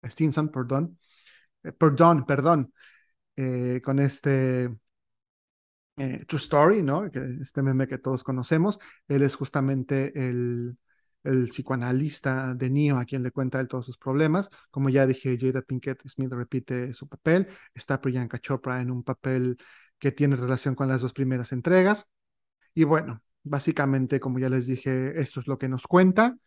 Stinson, perdón, perdón, perdón, eh, con este eh, True Story, ¿no? Que este meme que todos conocemos. Él es justamente el, el psicoanalista de Neo a quien le cuenta él todos sus problemas. Como ya dije, Jada Pinkett Smith repite su papel. Está Priyanka Chopra en un papel que tiene relación con las dos primeras entregas. Y bueno, básicamente, como ya les dije, esto es lo que nos cuenta.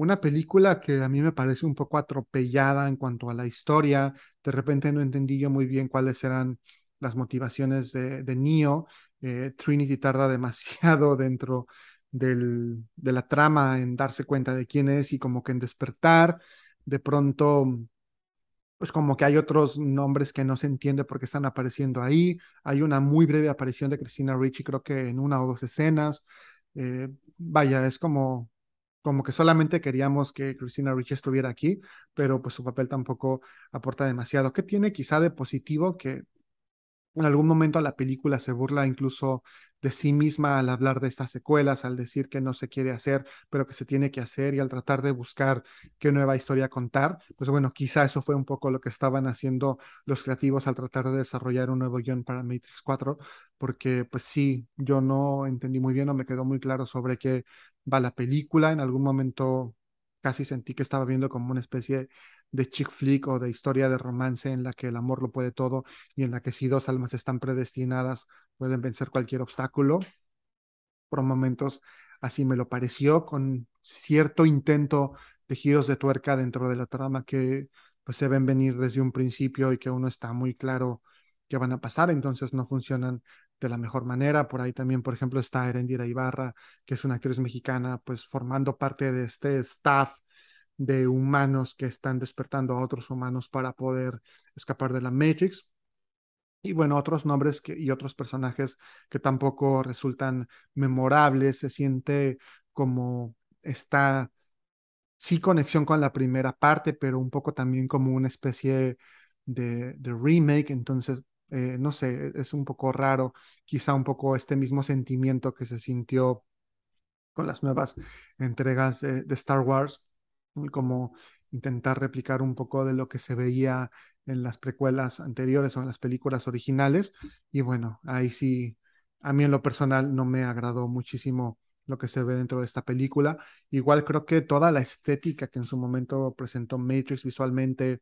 Una película que a mí me parece un poco atropellada en cuanto a la historia. De repente no entendí yo muy bien cuáles eran las motivaciones de, de Neo. Eh, Trinity tarda <laughs> demasiado dentro del, de la trama en darse cuenta de quién es y como que en despertar. De pronto, pues como que hay otros nombres que no se entiende por qué están apareciendo ahí. Hay una muy breve aparición de Christina Ricci, creo que en una o dos escenas. Eh, vaya, es como, como que solamente queríamos que Christina Ricci estuviera aquí, pero pues su papel tampoco aporta demasiado. ¿Qué tiene quizá de positivo? Que en algún momento la película se burla incluso de sí misma al hablar de estas secuelas, al decir que no se quiere hacer, pero que se tiene que hacer y al tratar de buscar qué nueva historia contar. Pues bueno, quizá eso fue un poco lo que estaban haciendo los creativos al tratar de desarrollar un nuevo guion para Matrix 4, porque pues sí, yo no entendí muy bien, no me quedó muy claro sobre qué va la película. En algún momento casi sentí que estaba viendo como una especie de chick flick o de historia de romance en la que el amor lo puede todo y en la que si dos almas están predestinadas pueden vencer cualquier obstáculo. Por momentos así me lo pareció, con cierto intento de giros de tuerca dentro de la trama que pues se ven venir desde un principio y que uno está muy claro que van a pasar, entonces no funcionan de la mejor manera. Por ahí también, por ejemplo, está Erendira Ibarra, que es una actriz mexicana, pues formando parte de este staff de humanos que están despertando a otros humanos para poder escapar de la Matrix. Y bueno, otros nombres que, y otros personajes que tampoco resultan memorables, se siente como esta, sí, conexión con la primera parte, pero un poco también como una especie de, de remake, entonces, eh, no sé, es un poco raro, quizá un poco este mismo sentimiento que se sintió con las nuevas entregas de, de Star Wars, como intentar replicar un poco de lo que se veía en las precuelas anteriores o en las películas originales. Y bueno, ahí sí, a mí en lo personal no me agradó muchísimo lo que se ve dentro de esta película. Igual creo que toda la estética que en su momento presentó Matrix visualmente,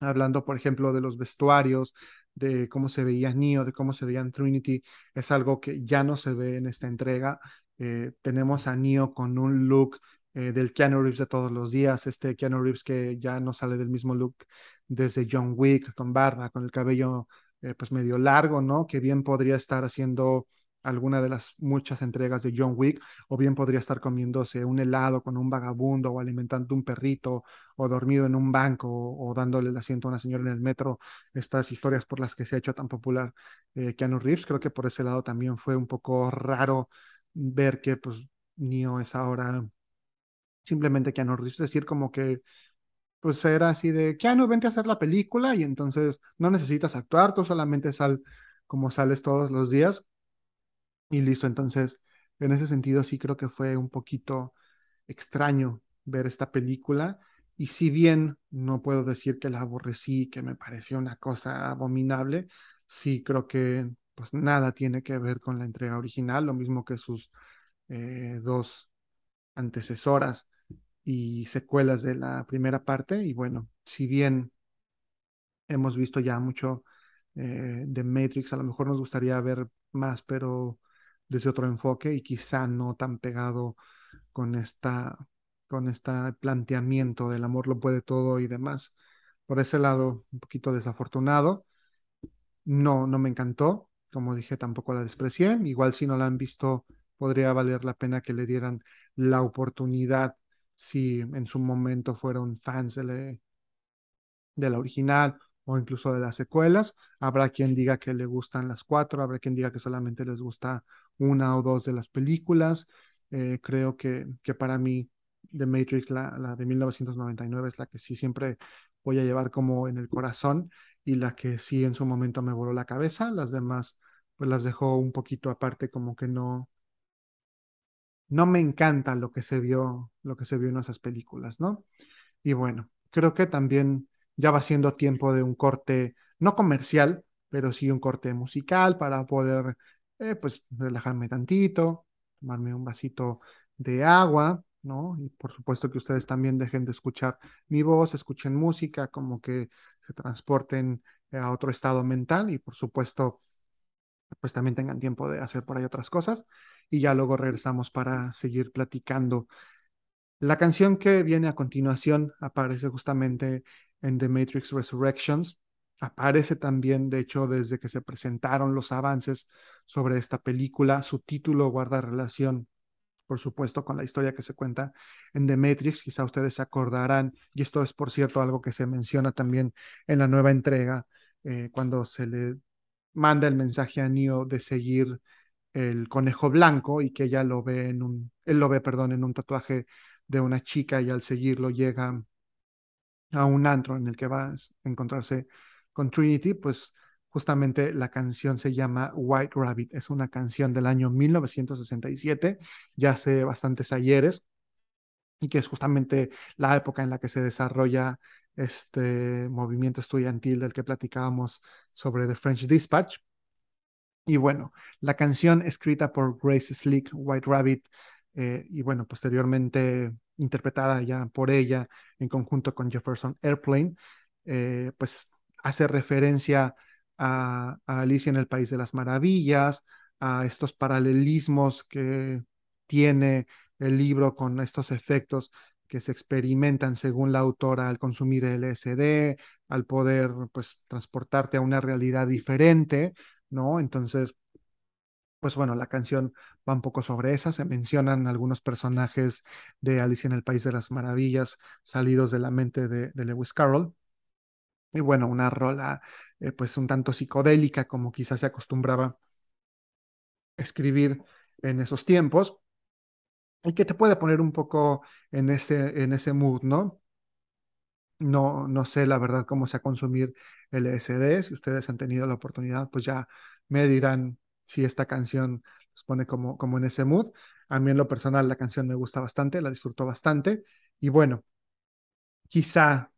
hablando por ejemplo de los vestuarios, de cómo se veía Neo, de cómo se veía Trinity, es algo que ya no se ve en esta entrega. Eh, tenemos a Neo con un look eh, del Keanu Reeves de todos los días, este Keanu Reeves que ya no sale del mismo look desde John Wick, con barba, con el cabello eh, pues medio largo, ¿no? Que bien podría estar haciendo alguna de las muchas entregas de John Wick, o bien podría estar comiéndose un helado con un vagabundo, o alimentando un perrito, o dormido en un banco, o, dándole el asiento a una señora en el metro, estas historias por las que se ha hecho tan popular eh, Keanu Reeves, creo que por ese lado también fue un poco raro ver que pues Neo es ahora simplemente Keanu Reeves, es decir, como que pues era así de, Keanu, vente a hacer la película y entonces no necesitas actuar, tú solamente sal como sales todos los días y listo. Entonces, en ese sentido sí creo que fue un poquito extraño ver esta película y si bien no puedo decir que la aborrecí, que me pareció una cosa abominable, sí creo que pues nada tiene que ver con la entrega original, lo mismo que sus eh, dos antecesoras y secuelas de la primera parte. Y bueno, si bien hemos visto ya mucho eh, de Matrix, a lo mejor nos gustaría ver más, pero desde otro enfoque y quizá no tan pegado con esta con este planteamiento del amor lo puede todo y demás. Por ese lado, un poquito desafortunado. No, no me encantó. Como dije, tampoco la desprecié. Igual si no la han visto, podría valer la pena que le dieran la oportunidad si en su momento fueron fans de de la original o incluso de las secuelas. Habrá quien diga que le gustan las cuatro, habrá quien diga que solamente les gusta una o dos de las películas. Eh, creo que, que para mí The Matrix, la, la de 1999, es la que sí siempre voy a llevar como en el corazón y la que sí en su momento me voló la cabeza. Las demás pues las dejó un poquito aparte como que no, no me encanta lo que se vio, lo que se vio en esas películas, ¿no? Y bueno, creo que también ya va siendo tiempo de un corte, no comercial, pero sí un corte musical para poder, eh, pues, relajarme tantito, tomarme un vasito de agua, ¿no? Y por supuesto que ustedes también dejen de escuchar mi voz, escuchen música, como que se transporten a otro estado mental y por supuesto, pues también tengan tiempo de hacer por ahí otras cosas y ya luego regresamos para seguir platicando. La canción que viene a continuación aparece justamente en The Matrix Resurrections. Aparece también, de hecho, desde que se presentaron los avances sobre esta película. Su título guarda relación, por supuesto, con la historia que se cuenta en The Matrix. Quizá ustedes se acordarán, y esto es, por cierto, algo que se menciona también en la nueva entrega, eh, cuando se le manda el mensaje a Neo de seguir el conejo blanco y que ella lo ve en un, él lo ve, perdón, en un tatuaje de una chica y al seguirlo llega a un antro en el que va a encontrarse con Trinity, pues justamente la canción se llama White Rabbit, es una canción del año 1967, ya hace bastantes ayeres, y que es justamente la época en la que se desarrolla este movimiento estudiantil del que platicábamos sobre The French Dispatch. Y bueno, la canción escrita por Grace Slick, White Rabbit, eh, y bueno, posteriormente interpretada ya por ella en conjunto con Jefferson Airplane, eh, pues hace referencia a, Alicia en el País de las Maravillas, a estos paralelismos que tiene el libro con estos efectos que se experimentan según la autora al consumir LSD, al poder pues transportarte a una realidad diferente, ¿no? Entonces, pues bueno, la canción va un poco sobre esa, se mencionan algunos personajes de Alicia en el País de las Maravillas salidos de la mente de, Lewis Carroll. Y bueno, una rola eh, pues un tanto psicodélica como quizás se acostumbraba escribir en esos tiempos y que te puede poner un poco en ese, en ese mood, ¿no? No, no sé la verdad cómo sea consumir LSD. Si ustedes han tenido la oportunidad, pues ya me dirán si esta canción los pone como, como en ese mood. A mí en lo personal la canción me gusta bastante, la disfruto bastante. Y bueno, quizá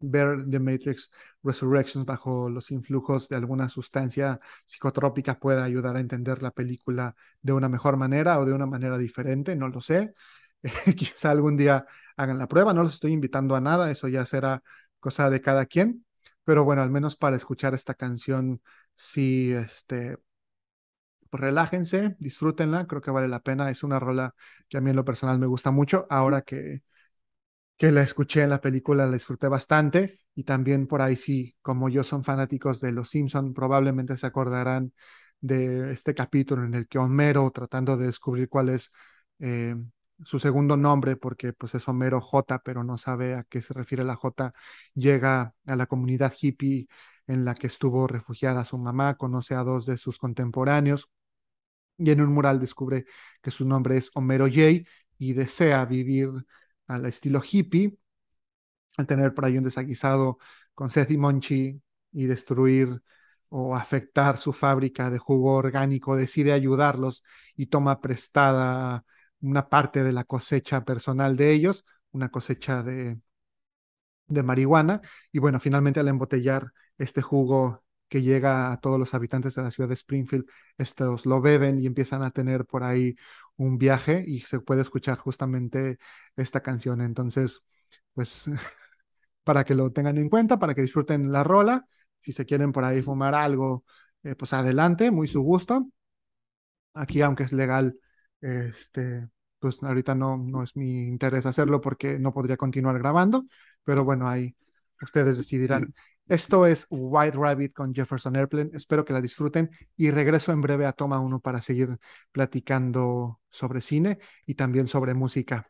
ver The Matrix Resurrections bajo los influjos de alguna sustancia psicotrópica pueda ayudar a entender la película de una mejor manera o de una manera diferente, no lo sé. <laughs> Quizá algún día hagan la prueba, no los estoy invitando a nada, eso ya será cosa de cada quien, pero bueno, al menos para escuchar esta canción, sí, este, relájense, disfrútenla, creo que vale la pena, es una rola que a mí en lo personal me gusta mucho, ahora que que la escuché en la película, la disfruté bastante y también por ahí sí, como yo son fanáticos de Los Simpson, probablemente se acordarán de este capítulo en el que Homero, tratando de descubrir cuál es eh, su segundo nombre, porque pues es Homero J, pero no sabe a qué se refiere la J, llega a la comunidad hippie en la que estuvo refugiada su mamá, conoce a dos de sus contemporáneos y en un mural descubre que su nombre es Homero J y desea vivir al estilo hippie, al tener por ahí un desaguisado con Seth y Monchi y destruir o afectar su fábrica de jugo orgánico, decide ayudarlos y toma prestada una parte de la cosecha personal de ellos, una cosecha de, de marihuana, y bueno, finalmente al embotellar este jugo que llega a todos los habitantes de la ciudad de Springfield, estos lo beben y empiezan a tener por ahí un viaje y se puede escuchar justamente esta canción. Entonces, pues <laughs> para que lo tengan en cuenta, para que disfruten la rola, si se quieren por ahí fumar algo, eh, pues adelante, muy su gusto. Aquí, aunque es legal, este, pues ahorita no, no es mi interés hacerlo porque no podría continuar grabando, pero bueno, ahí ustedes decidirán. Esto es White Rabbit con Jefferson Airplane. Espero que la disfruten y regreso en breve a Toma 1 para seguir platicando sobre cine y también sobre música.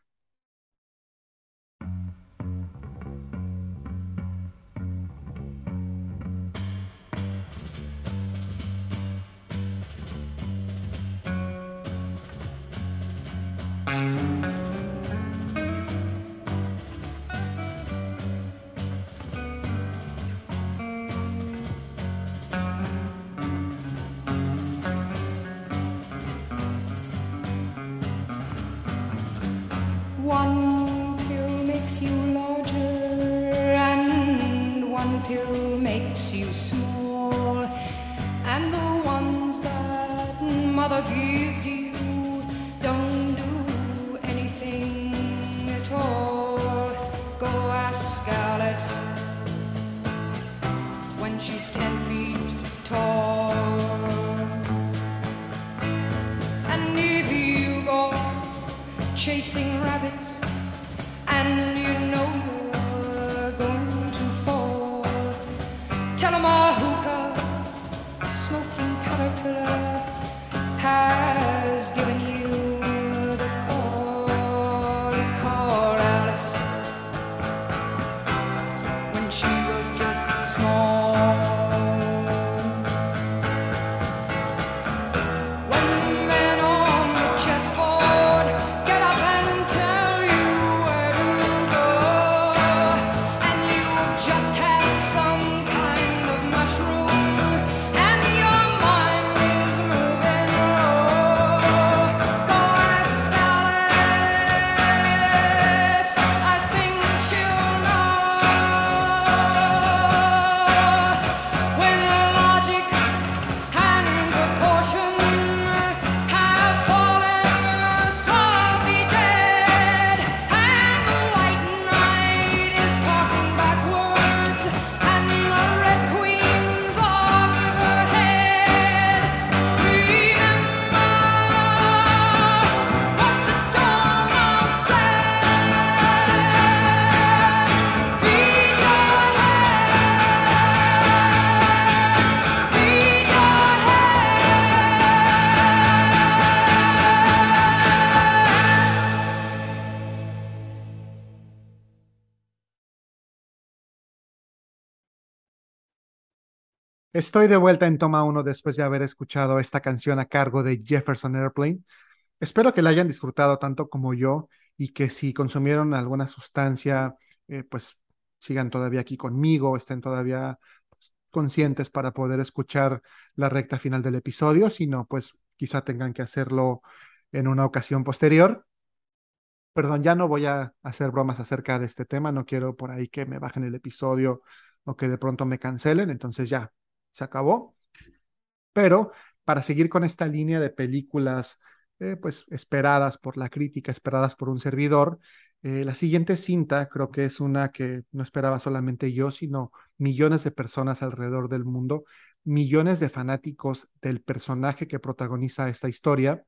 Estoy de vuelta en toma uno después de haber escuchado esta canción a cargo de Jefferson Airplane. Espero que la hayan disfrutado tanto como yo y que si consumieron alguna sustancia, eh, pues sigan todavía aquí conmigo, estén todavía pues, conscientes para poder escuchar la recta final del episodio, si no, pues quizá tengan que hacerlo en una ocasión posterior. Perdón, ya no voy a hacer bromas acerca de este tema, no quiero por ahí que me bajen el episodio o que de pronto me cancelen, entonces ya, se acabó. Pero para seguir con esta línea de películas, eh, pues esperadas por la crítica, esperadas por un servidor, eh, la siguiente cinta creo que es una que no esperaba solamente yo, sino millones de personas alrededor del mundo, millones de fanáticos del personaje que protagoniza esta historia.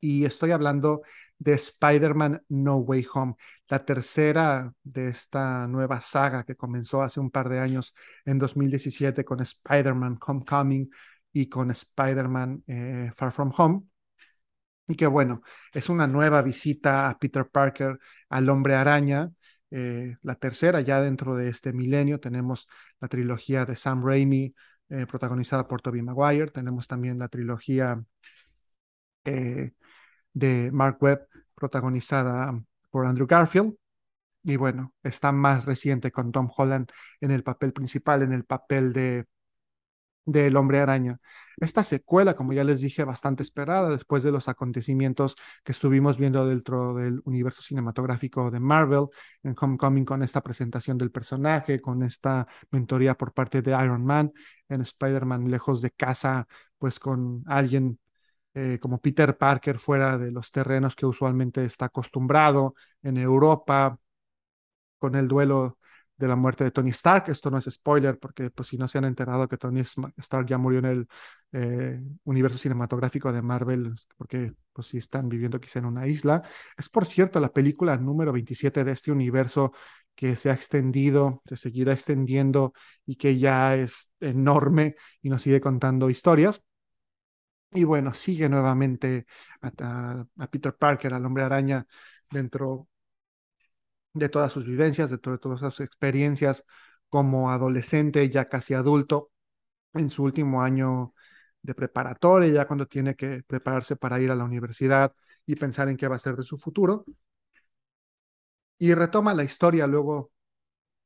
Y estoy hablando de Spider-Man No Way Home, la tercera de esta nueva saga que comenzó hace un par de años en 2017 con Spider-Man Homecoming y con Spider-Man eh, Far From Home. Y que bueno, es una nueva visita a Peter Parker, al hombre araña, eh, la tercera ya dentro de este milenio. Tenemos la trilogía de Sam Raimi, eh, protagonizada por Tobey Maguire. Tenemos también la trilogía de Mark Webb, protagonizada por Andrew Garfield. Y bueno, está más reciente con Tom Holland en el papel principal, en el papel de del Hombre Araña. Esta secuela, como ya les dije, bastante esperada después de los acontecimientos que estuvimos viendo dentro del universo cinematográfico de Marvel, en Homecoming con esta presentación del personaje, con esta mentoría por parte de Iron Man, en Spider-Man lejos de casa, pues con alguien eh, como Peter Parker fuera de los terrenos que usualmente está acostumbrado en Europa, con el duelo de la muerte de Tony Stark. Esto no es spoiler porque pues si no se han enterado que Tony Stark ya murió en el eh, universo cinematográfico de Marvel, porque pues si están viviendo quizá en una isla. Es por cierto la película número 27 de este universo que se ha extendido, se seguirá extendiendo y que ya es enorme y nos sigue contando historias. Y bueno, sigue nuevamente a, Peter Parker, al hombre araña, dentro de todas sus vivencias, de todas sus experiencias como adolescente, ya casi adulto, en su último año de preparatoria, ya cuando tiene que prepararse para ir a la universidad y pensar en qué va a ser de su futuro. Y retoma la historia luego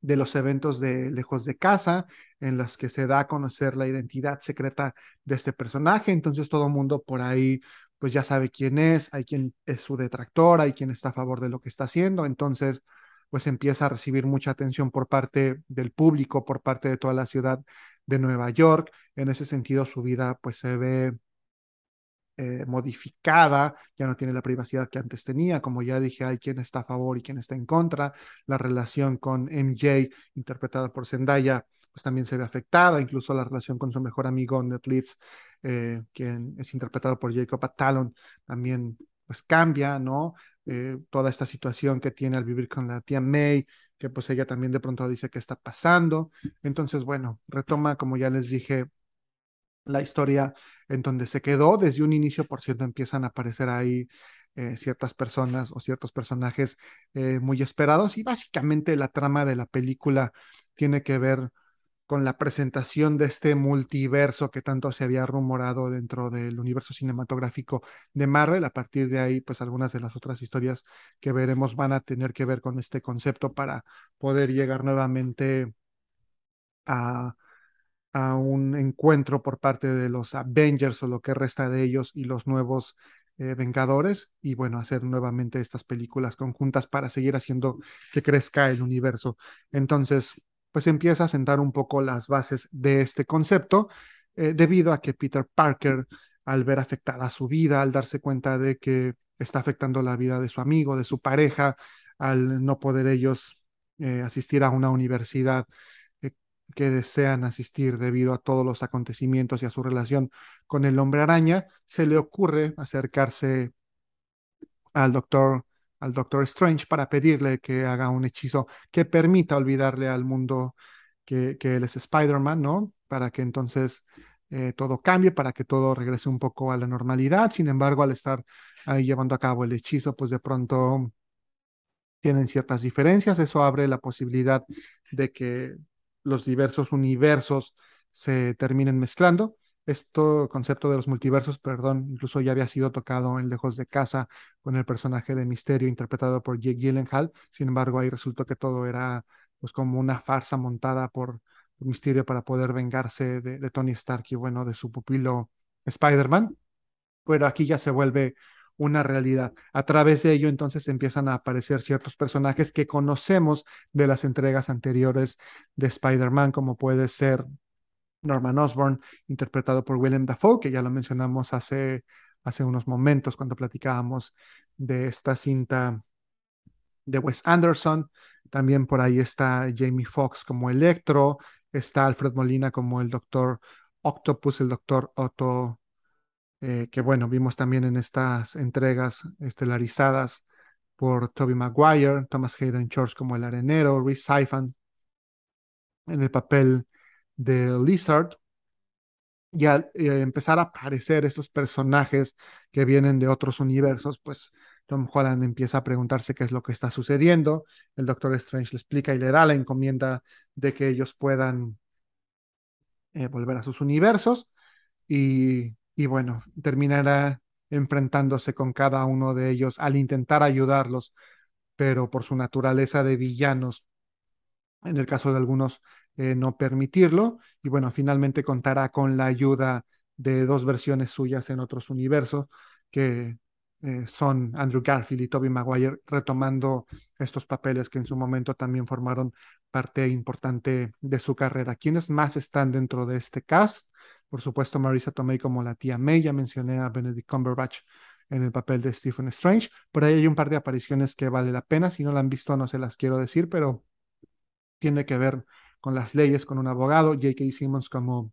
de los eventos de Lejos de Casa, en las que se da a conocer la identidad secreta de este personaje. Entonces todo el mundo por ahí pues ya sabe quién es, hay quien es su detractor, hay quien está a favor de lo que está haciendo. Entonces pues empieza a recibir mucha atención por parte del público, por parte de toda la ciudad de Nueva York. En ese sentido su vida pues se ve eh, modificada, ya no tiene la privacidad que antes tenía, como ya dije, hay quien está a favor y quien está en contra, la relación con MJ, interpretada por Zendaya, pues también se ve afectada, incluso la relación con su mejor amigo Leeds, eh, quien es interpretado por Jacob Atalon, también pues cambia, ¿no? Eh, toda esta situación que tiene al vivir con la tía May, que pues ella también de pronto dice que está pasando. Entonces, bueno, retoma, como ya les dije, la historia en donde se quedó. Desde un inicio, por cierto, empiezan a aparecer ahí eh, ciertas personas o ciertos personajes eh, muy esperados y básicamente la trama de la película tiene que ver con la presentación de este multiverso que tanto se había rumorado dentro del universo cinematográfico de Marvel. A partir de ahí, pues algunas de las otras historias que veremos van a tener que ver con este concepto para poder llegar nuevamente a a un encuentro por parte de los Avengers o lo que resta de ellos y los nuevos eh, Vengadores y bueno, hacer nuevamente estas películas conjuntas para seguir haciendo que crezca el universo. Entonces, pues empieza a sentar un poco las bases de este concepto eh, debido a que Peter Parker, al ver afectada su vida, al darse cuenta de que está afectando la vida de su amigo, de su pareja, al no poder ellos eh, asistir a una universidad que desean asistir debido a todos los acontecimientos y a su relación con el hombre araña, se le ocurre acercarse al doctor, al doctor Strange para pedirle que haga un hechizo que permita olvidarle al mundo que, él es Spider-Man, ¿no? Para que entonces eh, todo cambie, para que todo regrese un poco a la normalidad. Sin embargo, al estar ahí llevando a cabo el hechizo, pues de pronto tienen ciertas diferencias. Eso abre la posibilidad de que los diversos universos se terminen mezclando. Esto concepto de los multiversos, perdón, incluso ya había sido tocado en Lejos de Casa con el personaje de Misterio interpretado por Jake Gyllenhaal. Sin embargo, ahí resultó que todo era pues como una farsa montada por, Misterio para poder vengarse de, de Tony Stark y bueno, de su pupilo Spider-Man. Pero aquí ya se vuelve una realidad. A través de ello entonces empiezan a aparecer ciertos personajes que conocemos de las entregas anteriores de Spider-Man, como puede ser Norman Osborn, interpretado por Willem Dafoe, que ya lo mencionamos hace, hace unos momentos cuando platicábamos de esta cinta de Wes Anderson. También por ahí está Jamie Foxx como Electro, está Alfred Molina como el Doctor Octopus, el Doctor Otto, eh, que bueno, vimos también en estas entregas estelarizadas por Toby Maguire, Thomas Hayden Church como el arenero, Rhys Siphon en el papel de Lizard, y al empezar a aparecer estos personajes que vienen de otros universos, pues Tom Holland empieza a preguntarse qué es lo que está sucediendo. El Doctor Strange le explica y le da la encomienda de que ellos puedan eh, volver a sus universos y, y bueno, terminará enfrentándose con cada uno de ellos al intentar ayudarlos, pero por su naturaleza de villanos, en el caso de algunos eh, no permitirlo. Y bueno, finalmente contará con la ayuda de dos versiones suyas en otros universos, que eh, son Andrew Garfield y Tobey Maguire, retomando estos papeles que en su momento también formaron parte importante de su carrera. ¿Quiénes más están dentro de este cast? Por supuesto, Marisa Tomei como la tía May, ya mencioné a Benedict Cumberbatch en el papel de Stephen Strange. Por ahí hay un par de apariciones que vale la pena. Si no la han visto, no se las quiero decir, pero tiene que ver con las leyes, con un abogado, J.K. Simmons como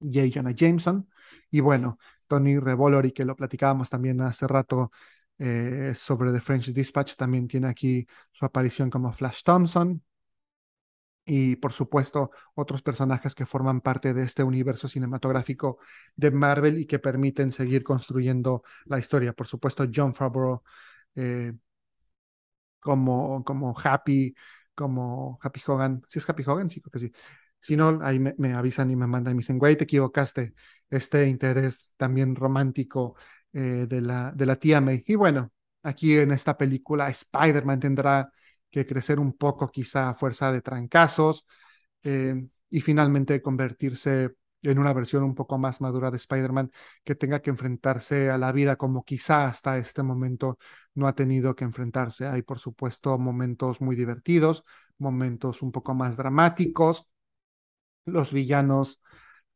J. Jonah Jameson, y bueno, Tony Revolori, que lo platicábamos también hace rato eh, sobre The French Dispatch, también tiene aquí su aparición como Flash Thompson, y por supuesto otros personajes que forman parte de este universo cinematográfico de Marvel y que permiten seguir construyendo la historia. Por supuesto, John Favreau eh, como, como Happy, como Happy Hogan. ¿Sí es Happy Hogan? Sí, creo que sí. Si no, ahí me, avisan y me mandan y me dicen, güey, te equivocaste. Este interés también romántico eh, de, la, de la tía May. Y bueno, aquí en esta película Spider-Man tendrá que crecer un poco quizá a fuerza de trancazos eh, y finalmente convertirse en una versión un poco más madura de Spider-Man que tenga que enfrentarse a la vida como quizá hasta este momento no ha tenido que enfrentarse. Hay, por supuesto, momentos muy divertidos, momentos un poco más dramáticos. Los villanos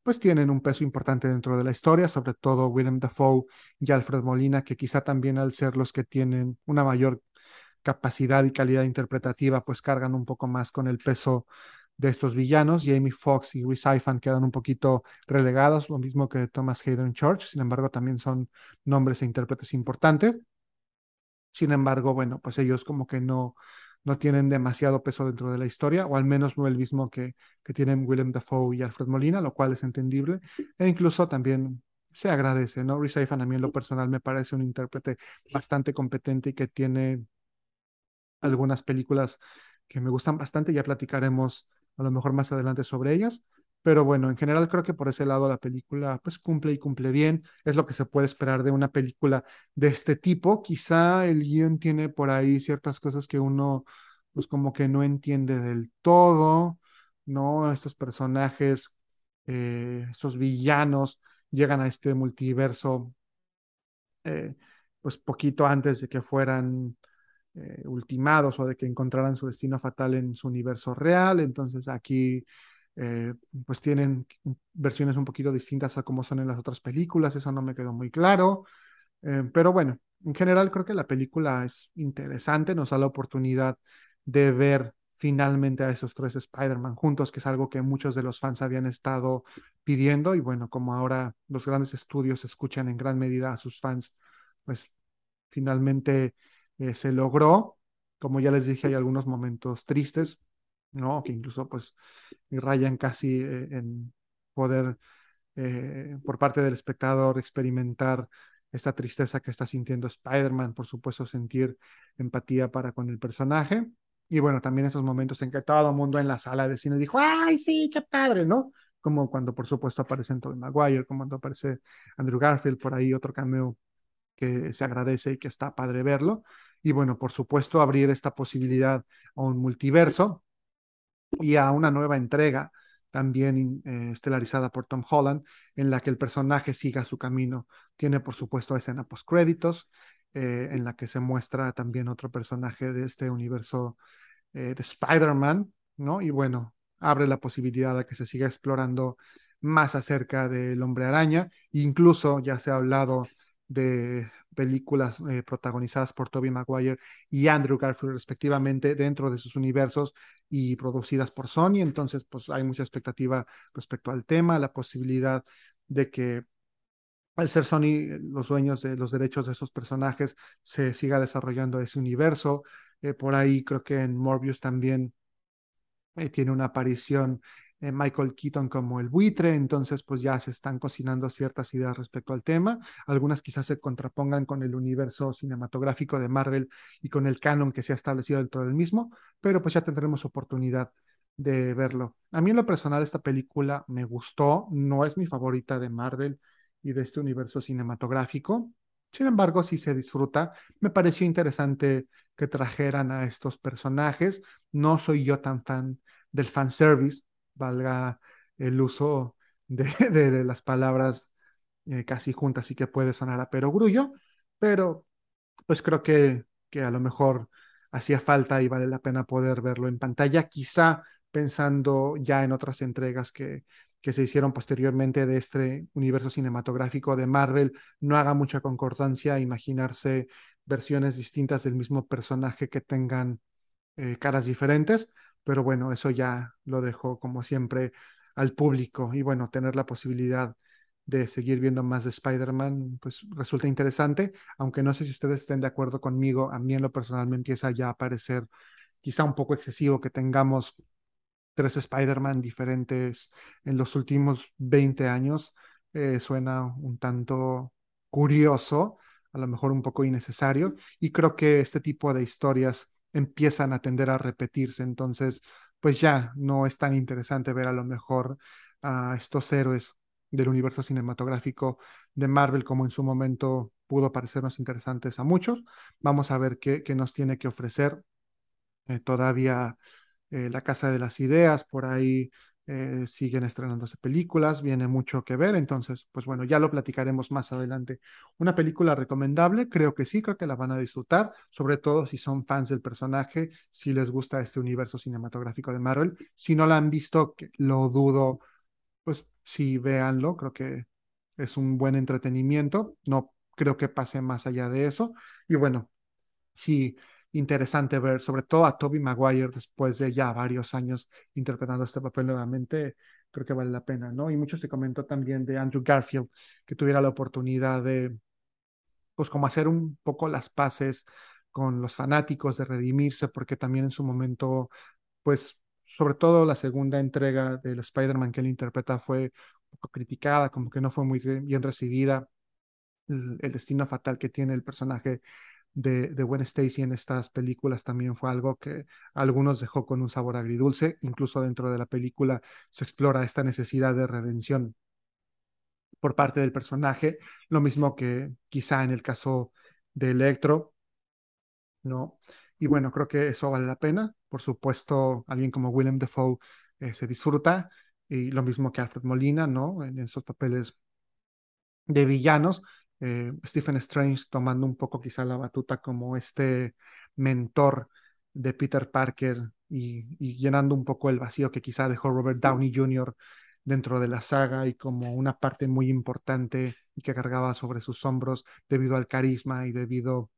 pues tienen un peso importante dentro de la historia, sobre todo Willem Dafoe y Alfred Molina, que quizá también al ser los que tienen una mayor capacidad y calidad interpretativa, pues cargan un poco más con el peso de estos villanos. Jamie Foxx y Rhys Ifan quedan un poquito relegados, lo mismo que Thomas Hayden Church, sin embargo también son nombres e intérpretes importantes. Sin embargo, bueno, pues ellos como que no, no tienen demasiado peso dentro de la historia, o al menos no el mismo que, que tienen Willem Dafoe y Alfred Molina, lo cual es entendible, e incluso también se agradece, ¿no? Rhys Ifan a mí en lo personal me parece un intérprete bastante competente y que tiene algunas películas que me gustan bastante, ya platicaremos a lo mejor más adelante sobre ellas. Pero bueno, en general creo que por ese lado la película pues cumple y cumple bien. Es lo que se puede esperar de una película de este tipo. Quizá el guion tiene por ahí ciertas cosas que uno pues como que no entiende del todo, ¿no? Estos personajes, eh, estos villanos llegan a este multiverso eh, pues poquito antes de que fueran eh, ultimados o de que encontraran su destino fatal en su universo real. Entonces aquí eh, pues tienen versiones un poquito distintas a como son en las otras películas. Eso no me quedó muy claro. Eh, pero bueno, en general creo que la película es interesante, nos da la oportunidad de ver finalmente a esos tres Spider-Man juntos, que es algo que muchos de los fans habían estado pidiendo y bueno, como ahora los grandes estudios escuchan en gran medida a sus fans, pues finalmente eh, se logró. Como ya les dije, hay algunos momentos tristes, ¿no? Que incluso pues rayan casi eh, en poder eh, por parte del espectador experimentar esta tristeza que está sintiendo Spider-Man, por supuesto sentir empatía para con el personaje. Y bueno, también esos momentos en que todo el mundo en la sala de cine dijo, ay, sí, qué padre, ¿no? como cuando por supuesto aparece Tobey Maguire, como cuando aparece Andrew Garfield, por ahí otro cameo que se agradece y que está padre verlo. Y bueno, por supuesto, abrir esta posibilidad a un multiverso y a una nueva entrega también eh, estelarizada por Tom Holland, en la que el personaje siga su camino. Tiene, por supuesto, escena post créditos, eh, en la que se muestra también otro personaje de este universo eh, de Spider-Man, ¿no? Y bueno, abre la posibilidad de que se siga explorando más acerca del hombre araña. Incluso ya se ha hablado de películas eh, protagonizadas por Tobey Maguire y Andrew Garfield respectivamente dentro de sus universos y producidas por Sony. Entonces, pues hay mucha expectativa respecto al tema, la posibilidad de que al ser Sony los dueños de los derechos de esos personajes se siga desarrollando ese universo. Eh, por ahí creo que en Morbius también eh, tiene una aparición eh, Michael Keaton como el buitre, entonces pues ya se están cocinando ciertas ideas respecto al tema, algunas quizás se contrapongan con el universo cinematográfico de Marvel y con el canon que se ha establecido dentro del mismo, pero pues ya tendremos oportunidad de verlo. A mí en lo personal esta película me gustó, no es mi favorita de Marvel y de este universo cinematográfico, sin embargo, sí se disfruta. Me pareció interesante que trajeran a estos personajes. No soy yo tan fan del fanservice, valga el uso <laughs> de, las palabras eh, casi juntas y que puede sonar a perogrullo, pero pues creo que, que a lo mejor hacía falta y vale la pena poder verlo en pantalla, quizá pensando ya en otras entregas que, que se hicieron posteriormente de este universo cinematográfico de Marvel, no haga mucha concordancia imaginarse versiones distintas del mismo personaje que tengan eh, caras diferentes, pero bueno, eso ya lo dejo como siempre al público y bueno, tener la posibilidad de seguir viendo más de Spider-Man, pues resulta interesante, aunque no sé si ustedes estén de acuerdo conmigo, a mí en lo personal me empieza ya a parecer quizá un poco excesivo que tengamos tres Spider-Man diferentes en los últimos 20 años, eh, suena un tanto curioso, a lo mejor un poco innecesario, y creo que este tipo de historias empiezan a tender a repetirse. Entonces, pues ya no es tan interesante ver a lo mejor a estos héroes del universo cinematográfico de Marvel como en su momento pudo parecernos interesantes a muchos. Vamos a ver qué, nos tiene que ofrecer eh, todavía eh, La Casa de las Ideas, por ahí eh, siguen estrenándose películas, viene mucho que ver, entonces, pues bueno, ya lo platicaremos más adelante. Una película recomendable, creo que sí, creo que la van a disfrutar, sobre todo si son fans del personaje, si les gusta este universo cinematográfico de Marvel. Si no la han visto, lo dudo, pues sí, véanlo, creo que es un buen entretenimiento, no creo que pase más allá de eso. Y bueno, sí interesante ver, sobre todo a Toby Maguire después de ya varios años interpretando este papel nuevamente, creo que vale la pena, ¿no? Y mucho se comentó también de Andrew Garfield, que tuviera la oportunidad de, pues como hacer un poco las paces con los fanáticos, de redimirse, porque también en su momento, pues sobre todo la segunda entrega del Spider-Man que él interpreta fue poco criticada, como que no fue muy bien recibida. El, destino fatal que tiene el personaje de, de Gwen Stacy en estas películas también fue algo que algunos dejó con un sabor agridulce. Incluso dentro de la película se explora esta necesidad de redención por parte del personaje, lo mismo que quizá en el caso de Electro, ¿no? Y bueno, creo que eso vale la pena. Por supuesto, alguien como Willem Dafoe eh, se disfruta, y lo mismo que Alfred Molina, ¿no? En esos papeles de villanos, eh, Stephen Strange tomando un poco quizá la batuta como este mentor de Peter Parker y, llenando un poco el vacío que quizá dejó Robert Downey Jr. dentro de la saga y como una parte muy importante y que cargaba sobre sus hombros debido al carisma y debido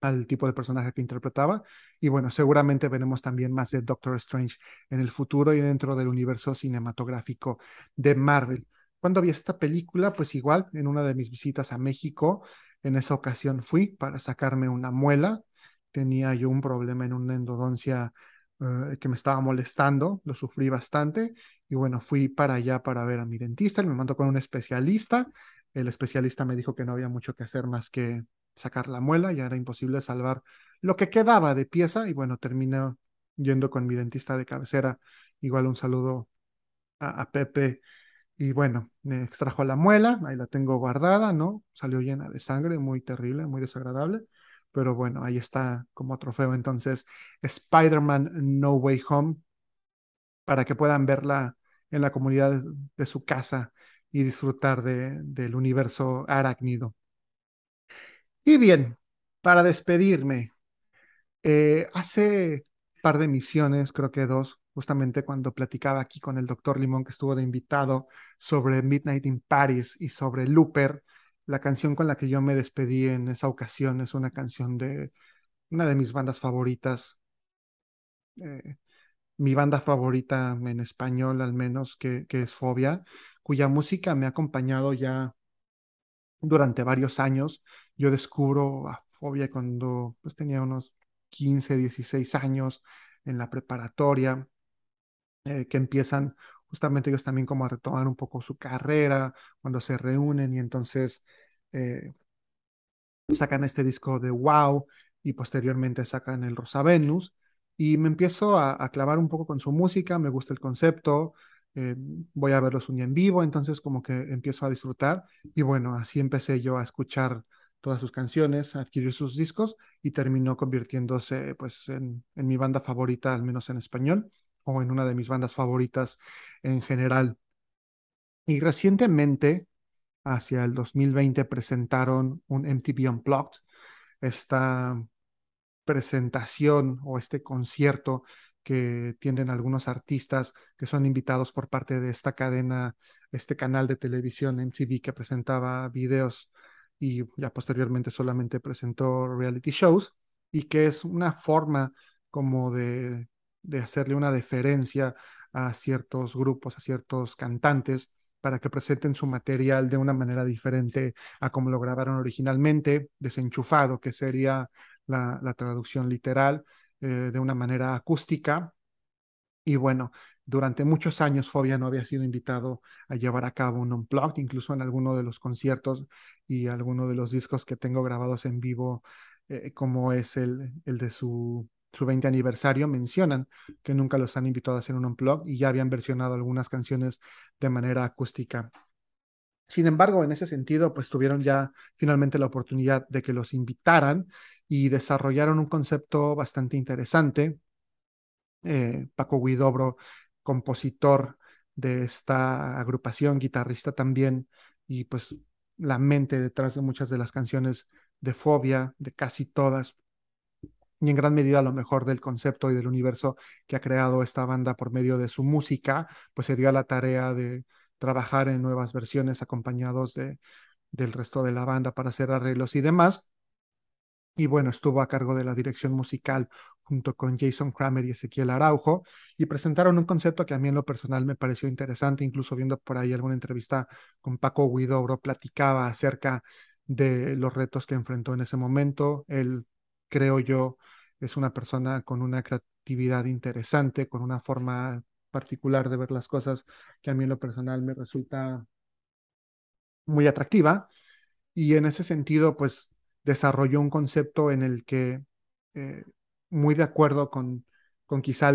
al tipo de personaje que interpretaba. Y bueno, seguramente veremos también más de Doctor Strange en el futuro y dentro del universo cinematográfico de Marvel. Cuando vi esta película, pues igual, en una de mis visitas a México, en esa ocasión fui para sacarme una muela. Tenía yo un problema en una endodoncia eh, que me estaba molestando, lo sufrí bastante. Y bueno, fui para allá para ver a mi dentista, me mandó con un especialista. El especialista me dijo que no había mucho que hacer más que sacar la muela, ya era imposible salvar lo que quedaba de pieza. Y bueno, terminé yendo con mi dentista de cabecera. Igual un saludo a Pepe y bueno, me extrajo la muela, ahí la tengo guardada, ¿no? Salió llena de sangre, muy terrible, muy desagradable, pero bueno, ahí está como trofeo entonces Spider-Man No Way Home para que puedan verla en la comunidad de, su casa y disfrutar de, del universo arácnido. Y bien, para despedirme, eh, hace par de misiones, creo que dos, justamente cuando platicaba aquí con el doctor Limón, que estuvo de invitado sobre Midnight in Paris y sobre Looper, la canción con la que yo me despedí en esa ocasión es una canción de una de mis bandas favoritas, eh, mi banda favorita en español al menos, que, es Fobia, cuya música me ha acompañado ya durante varios años. Yo descubro a Fobia cuando pues, tenía unos 15, 16 años en la preparatoria, eh, que empiezan justamente ellos también como a retomar un poco su carrera, cuando se reúnen y entonces eh, sacan este disco de Wow y posteriormente sacan el Rosa Venus. Y me empiezo a, clavar un poco con su música, me gusta el concepto, eh, voy a verlos un día en vivo, entonces como que empiezo a disfrutar. Y bueno, así empecé yo a escuchar todas sus canciones, a adquirir sus discos y terminó convirtiéndose pues en mi banda favorita, al menos en español, o en una de mis bandas favoritas en general. Y recientemente, hacia el 2020, presentaron un MTV Unplugged, esta presentación o este concierto que tienen algunos artistas que son invitados por parte de esta cadena, este canal de televisión MTV que presentaba videos y ya posteriormente solamente presentó reality shows y que es una forma como de, de hacerle una deferencia a ciertos grupos, a ciertos cantantes para que presenten su material de una manera diferente a como lo grabaron originalmente, desenchufado, que sería la, la traducción literal, eh, de una manera acústica. Y bueno, durante muchos años Fobia no había sido invitado a llevar a cabo un unplugged, incluso en alguno de los conciertos y alguno de los discos que tengo grabados en vivo, eh, como es el, el de su, su 20 aniversario, mencionan que nunca los han invitado a hacer un unplugged y ya habían versionado algunas canciones de manera acústica. Sin embargo, en ese sentido, pues tuvieron ya finalmente la oportunidad de que los invitaran y desarrollaron un concepto bastante interesante. Eh, Paco Guidobro, compositor de esta agrupación, guitarrista también, y pues la mente detrás de muchas de las canciones de Fobia, de casi todas, y en gran medida a lo mejor del concepto y del universo que ha creado esta banda por medio de su música, pues se dio a la tarea de trabajar en nuevas versiones acompañados de, del resto de la banda para hacer arreglos y demás. Y bueno, estuvo a cargo de la dirección musical junto con Jason Kramer y Ezequiel Araujo, y presentaron un concepto que a mí en lo personal me pareció interesante, incluso viendo por ahí alguna entrevista con Paco Guidobro, platicaba acerca de los retos que enfrentó en ese momento. Él, creo yo, es una persona con una creatividad interesante, con una forma particular de ver las cosas que a mí en lo personal me resulta muy atractiva. Y en ese sentido, pues desarrolló un concepto en el que, eh, muy de acuerdo con, con quizá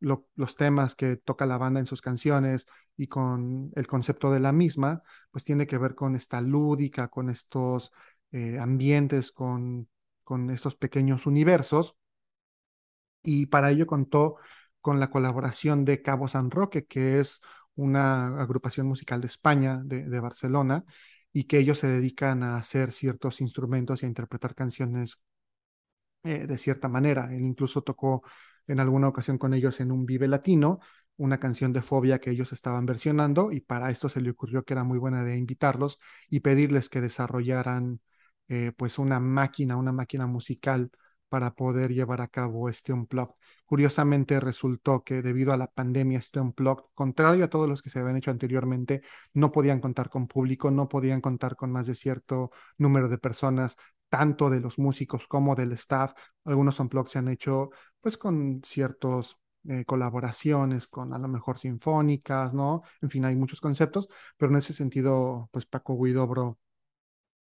los temas que toca la banda en sus canciones y con el concepto de la misma, pues tiene que ver con esta lúdica, con estos eh, ambientes, con, con estos pequeños universos. Y para ello contó con la colaboración de Cabo San Roque, que es una agrupación musical de España, de, Barcelona, y que ellos se dedican a hacer ciertos instrumentos y a interpretar canciones eh, de cierta manera. Él incluso tocó en alguna ocasión con ellos en un Vive Latino, una canción de fobia que ellos estaban versionando y para esto se le ocurrió que era muy buena de invitarlos y pedirles que desarrollaran eh, pues una máquina, una máquina musical para poder llevar a cabo este unplug. Curiosamente resultó que debido a la pandemia este unplug, contrario a todos los que se habían hecho anteriormente, no podían contar con público, no podían contar con más de cierto número de personas, tanto de los músicos como del staff. Algunos unplugs se han hecho pues con ciertos eh, colaboraciones con a lo mejor sinfónicas, ¿no? En fin, hay muchos conceptos, pero en ese sentido, pues Paco Guidobro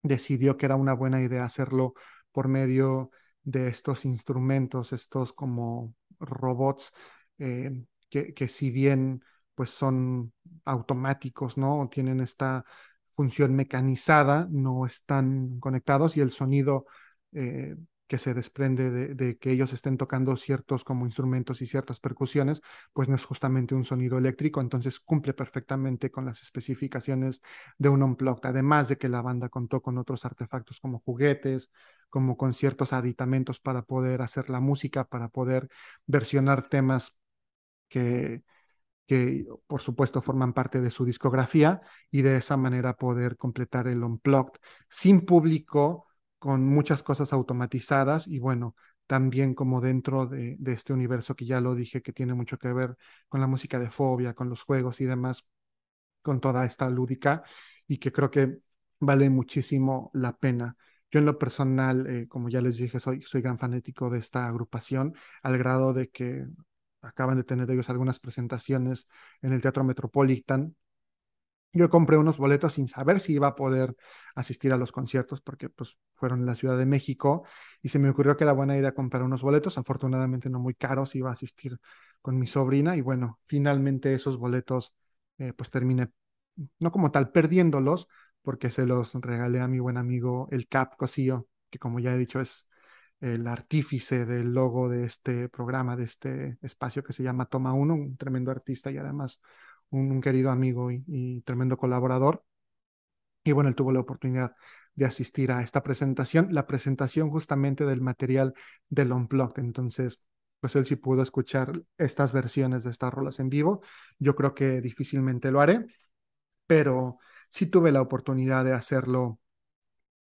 decidió que era una buena idea hacerlo por medio de estos instrumentos, estos como robots, eh, que, que, si bien pues son automáticos, ¿no? Tienen esta función mecanizada, no están conectados y el sonido eh, que se desprende de, que ellos estén tocando ciertos como instrumentos y ciertas percusiones, pues no es justamente un sonido eléctrico, entonces cumple perfectamente con las especificaciones de un unplugged, además de que la banda contó con otros artefactos como juguetes, como con ciertos aditamentos para poder hacer la música, para poder versionar temas que, que por supuesto forman parte de su discografía y de esa manera poder completar el unplugged sin público con muchas cosas automatizadas y bueno, también como dentro de, este universo que ya lo dije, que tiene mucho que ver con la música de fobia, con los juegos y demás, con toda esta lúdica y que creo que vale muchísimo la pena. Yo en lo personal, eh, como ya les dije, soy, soy gran fanático de esta agrupación, al grado de que acaban de tener ellos algunas presentaciones en el Teatro Metropolitan yo compré unos boletos sin saber si iba a poder asistir a los conciertos porque pues fueron en la Ciudad de México y se me ocurrió que era buena idea comprar unos boletos, afortunadamente no muy caros, iba a asistir con mi sobrina y bueno, finalmente esos boletos eh, pues terminé, no como tal, perdiéndolos porque se los regalé a mi buen amigo el Cap Cosío, que como ya he dicho es el artífice del logo de este programa, de este espacio que se llama Toma Uno, un tremendo artista y además un, querido amigo y, tremendo colaborador. Y bueno, él tuvo la oportunidad de asistir a esta presentación, la presentación justamente del material del Unplugged. Entonces, pues él sí pudo escuchar estas versiones de estas rolas en vivo. Yo creo que difícilmente lo haré, pero sí tuve la oportunidad de hacerlo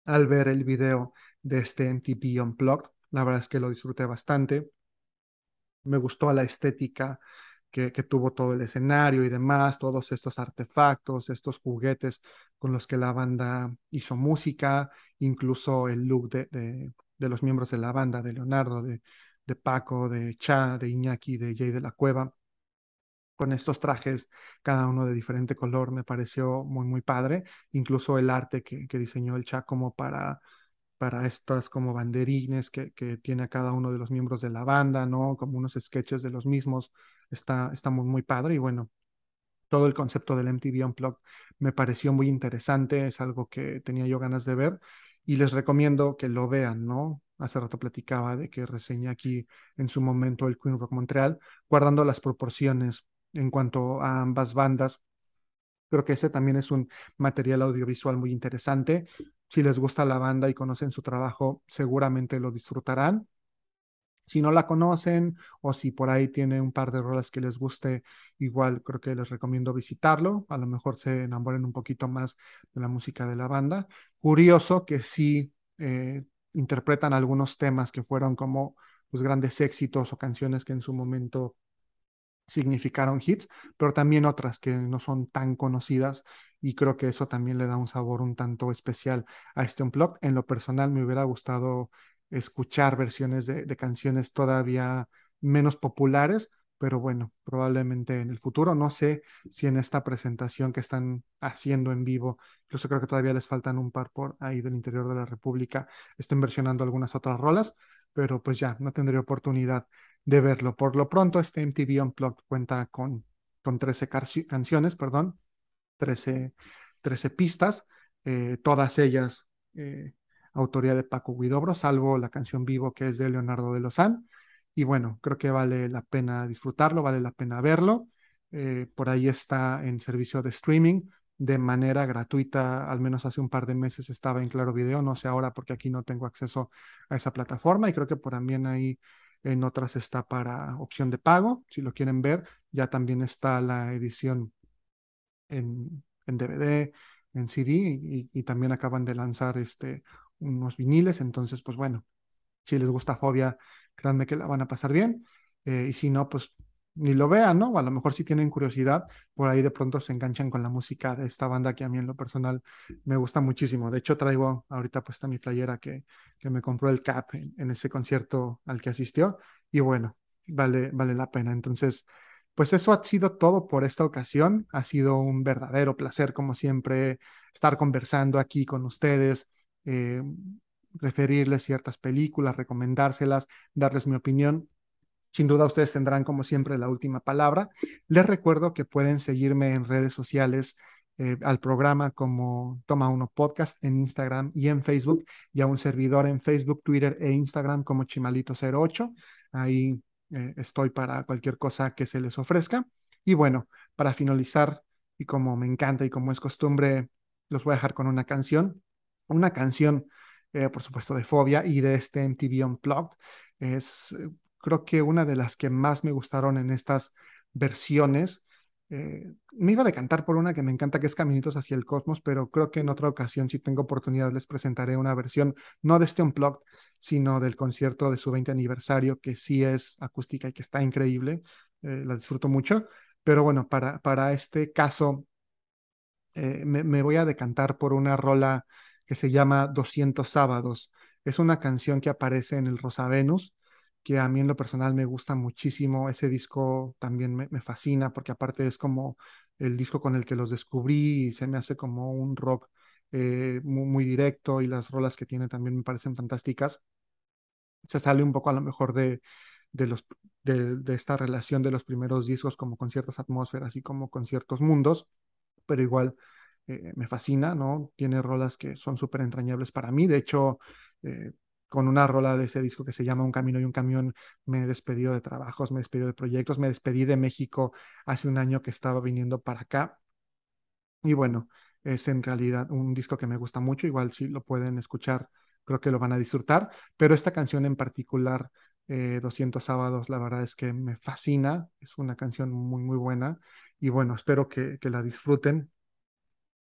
al ver el video de este MTV Unplugged. La verdad es que lo disfruté bastante. Me gustó la estética que, tuvo todo el escenario y demás, todos estos artefactos, estos juguetes con los que la banda hizo música, incluso el look de, de, los miembros de la banda, de Leonardo, de, de Paco, de Cha, de Iñaki, de Jay de la Cueva, con estos trajes, cada uno de diferente color, me pareció muy, muy padre, incluso el arte que, que diseñó el Cha como para para estas como banderines que, que, tiene a cada uno de los miembros de la banda, ¿no? Como unos sketches de los mismos, está, está muy, padre y bueno, todo el concepto del MTV Unplugged me pareció muy interesante, es algo que tenía yo ganas de ver y les recomiendo que lo vean, ¿no? Hace rato platicaba de que reseñé aquí en su momento el Queen Rock Montreal, guardando las proporciones en cuanto a ambas bandas. Creo que ese también es un material audiovisual muy interesante. Si les gusta la banda y conocen su trabajo, seguramente lo disfrutarán. Si no la conocen o si por ahí tiene un par de rolas que les guste, igual creo que les recomiendo visitarlo. A lo mejor se enamoren un poquito más de la música de la banda. Curioso que sí eh, interpretan algunos temas que fueron como los grandes éxitos o canciones que en su momento significaron hits, pero también otras que no son tan conocidas y creo que eso también le da un sabor un tanto especial a este unplug. En lo personal me hubiera gustado escuchar versiones de, canciones todavía menos populares, pero bueno, probablemente en el futuro, no sé si en esta presentación que están haciendo en vivo, incluso creo que todavía les faltan un par por ahí del interior de la República, estén versionando algunas otras rolas, pero pues ya no tendré oportunidad de verlo. Por lo pronto, este MTV Unplugged cuenta con, con 13 canciones, perdón, 13, 13 pistas, eh, todas ellas eh, autoría de Paco Guidobro, salvo la canción Vivo que es de Leonardo de Lozán. Y bueno, creo que vale la pena disfrutarlo, vale la pena verlo. Eh, por ahí está en servicio de streaming de manera gratuita, al menos hace un par de meses estaba en Claro Video, no sé ahora porque aquí no tengo acceso a esa plataforma y creo que por también ahí en otras está para opción de pago, si lo quieren ver, ya también está la edición en, DVD, en CD y, también acaban de lanzar este, unos viniles, entonces pues bueno, si les gusta Fobia, créanme que la van a pasar bien eh, y si no, pues ni lo vean, ¿no? O a lo mejor si tienen curiosidad, por ahí de pronto se enganchan con la música de esta banda que a mí en lo personal me gusta muchísimo. De hecho, traigo ahorita puesta mi playera que, que me compró el CAP en, ese concierto al que asistió y bueno, vale, vale la pena. Entonces, pues eso ha sido todo por esta ocasión. Ha sido un verdadero placer, como siempre, estar conversando aquí con ustedes. Eh, referirles ciertas películas, recomendárselas, darles mi opinión Sin duda ustedes tendrán como siempre la última palabra. Les recuerdo que pueden seguirme en redes sociales eh, al programa como Toma Uno Podcast en Instagram y en Facebook y a un servidor en Facebook, Twitter e Instagram como Chimalito08. Ahí eh, estoy para cualquier cosa que se les ofrezca. Y bueno, para finalizar, y como me encanta y como es costumbre, los voy a dejar con una canción. Una canción, eh, por supuesto, de Fobia y de este MTV Unplugged. Es creo que una de las que más me gustaron en estas versiones. Eh, me iba a decantar por una que me encanta, que es Caminitos hacia el Cosmos, pero creo que en otra ocasión, si tengo oportunidad, les presentaré una versión, no de este Unplugged, sino del concierto de su 20 aniversario, que sí es acústica y que está increíble. Eh, la disfruto mucho. Pero bueno, para, para este caso, eh, me, me, voy a decantar por una rola que se llama 200 sábados. Es una canción que aparece en el Rosa Venus que a mí en lo personal me gusta muchísimo. Ese disco también me, fascina porque aparte es como el disco con el que los descubrí y se me hace como un rock eh, muy, directo y las rolas que tiene también me parecen fantásticas. Se sale un poco a lo mejor de, de, de esta relación de los primeros discos como con ciertas atmósferas y como con ciertos mundos, pero igual eh, me fascina, ¿no? Tiene rolas que son súper entrañables para mí. De hecho, eh, con una rola de ese disco que se llama Un Camino y un Camión, me he despedido de trabajos, me he despedido de proyectos, me despedí de México hace un año que estaba viniendo para acá. Y bueno, es en realidad un disco que me gusta mucho, igual si lo pueden escuchar, creo que lo van a disfrutar, pero esta canción en particular, 200 eh, sábados, la verdad es que me fascina, es una canción muy, muy buena y bueno, espero que la disfruten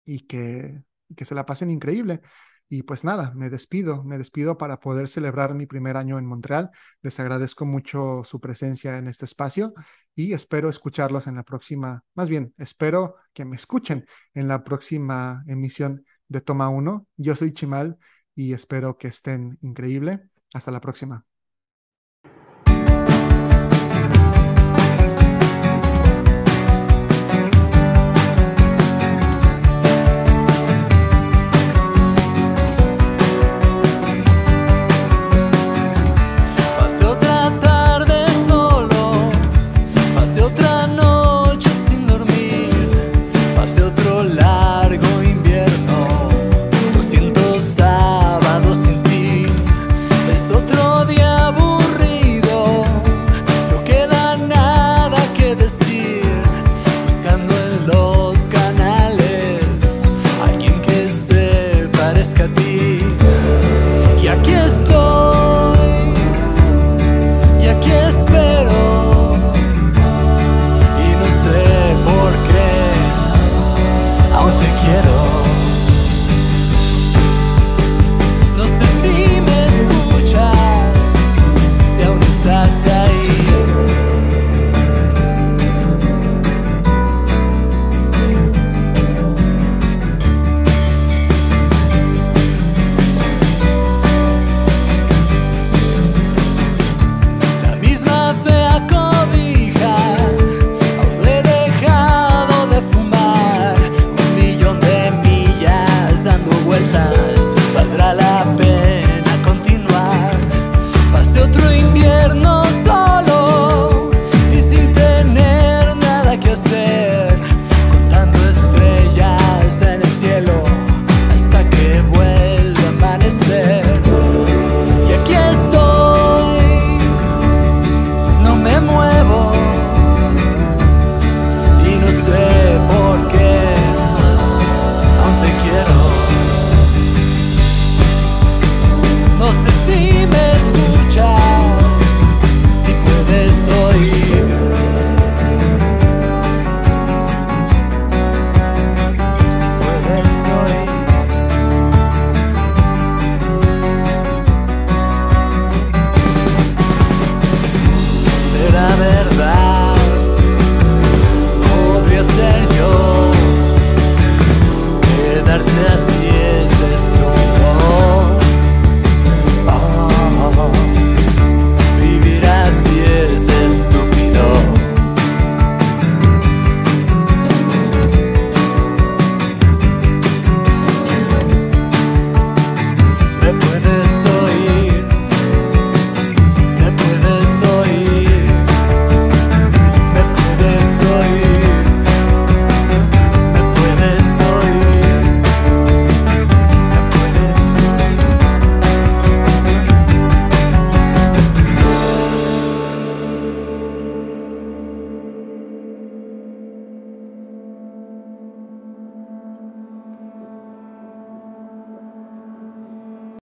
y que, que se la pasen increíble. Y pues nada, me despido, me despido para poder celebrar mi primer año en Montreal. Les agradezco mucho su presencia en este espacio y espero escucharlos en la próxima, más bien, espero que me escuchen en la próxima emisión de Toma 1. Yo soy Chimal y espero que estén increíble. Hasta la próxima.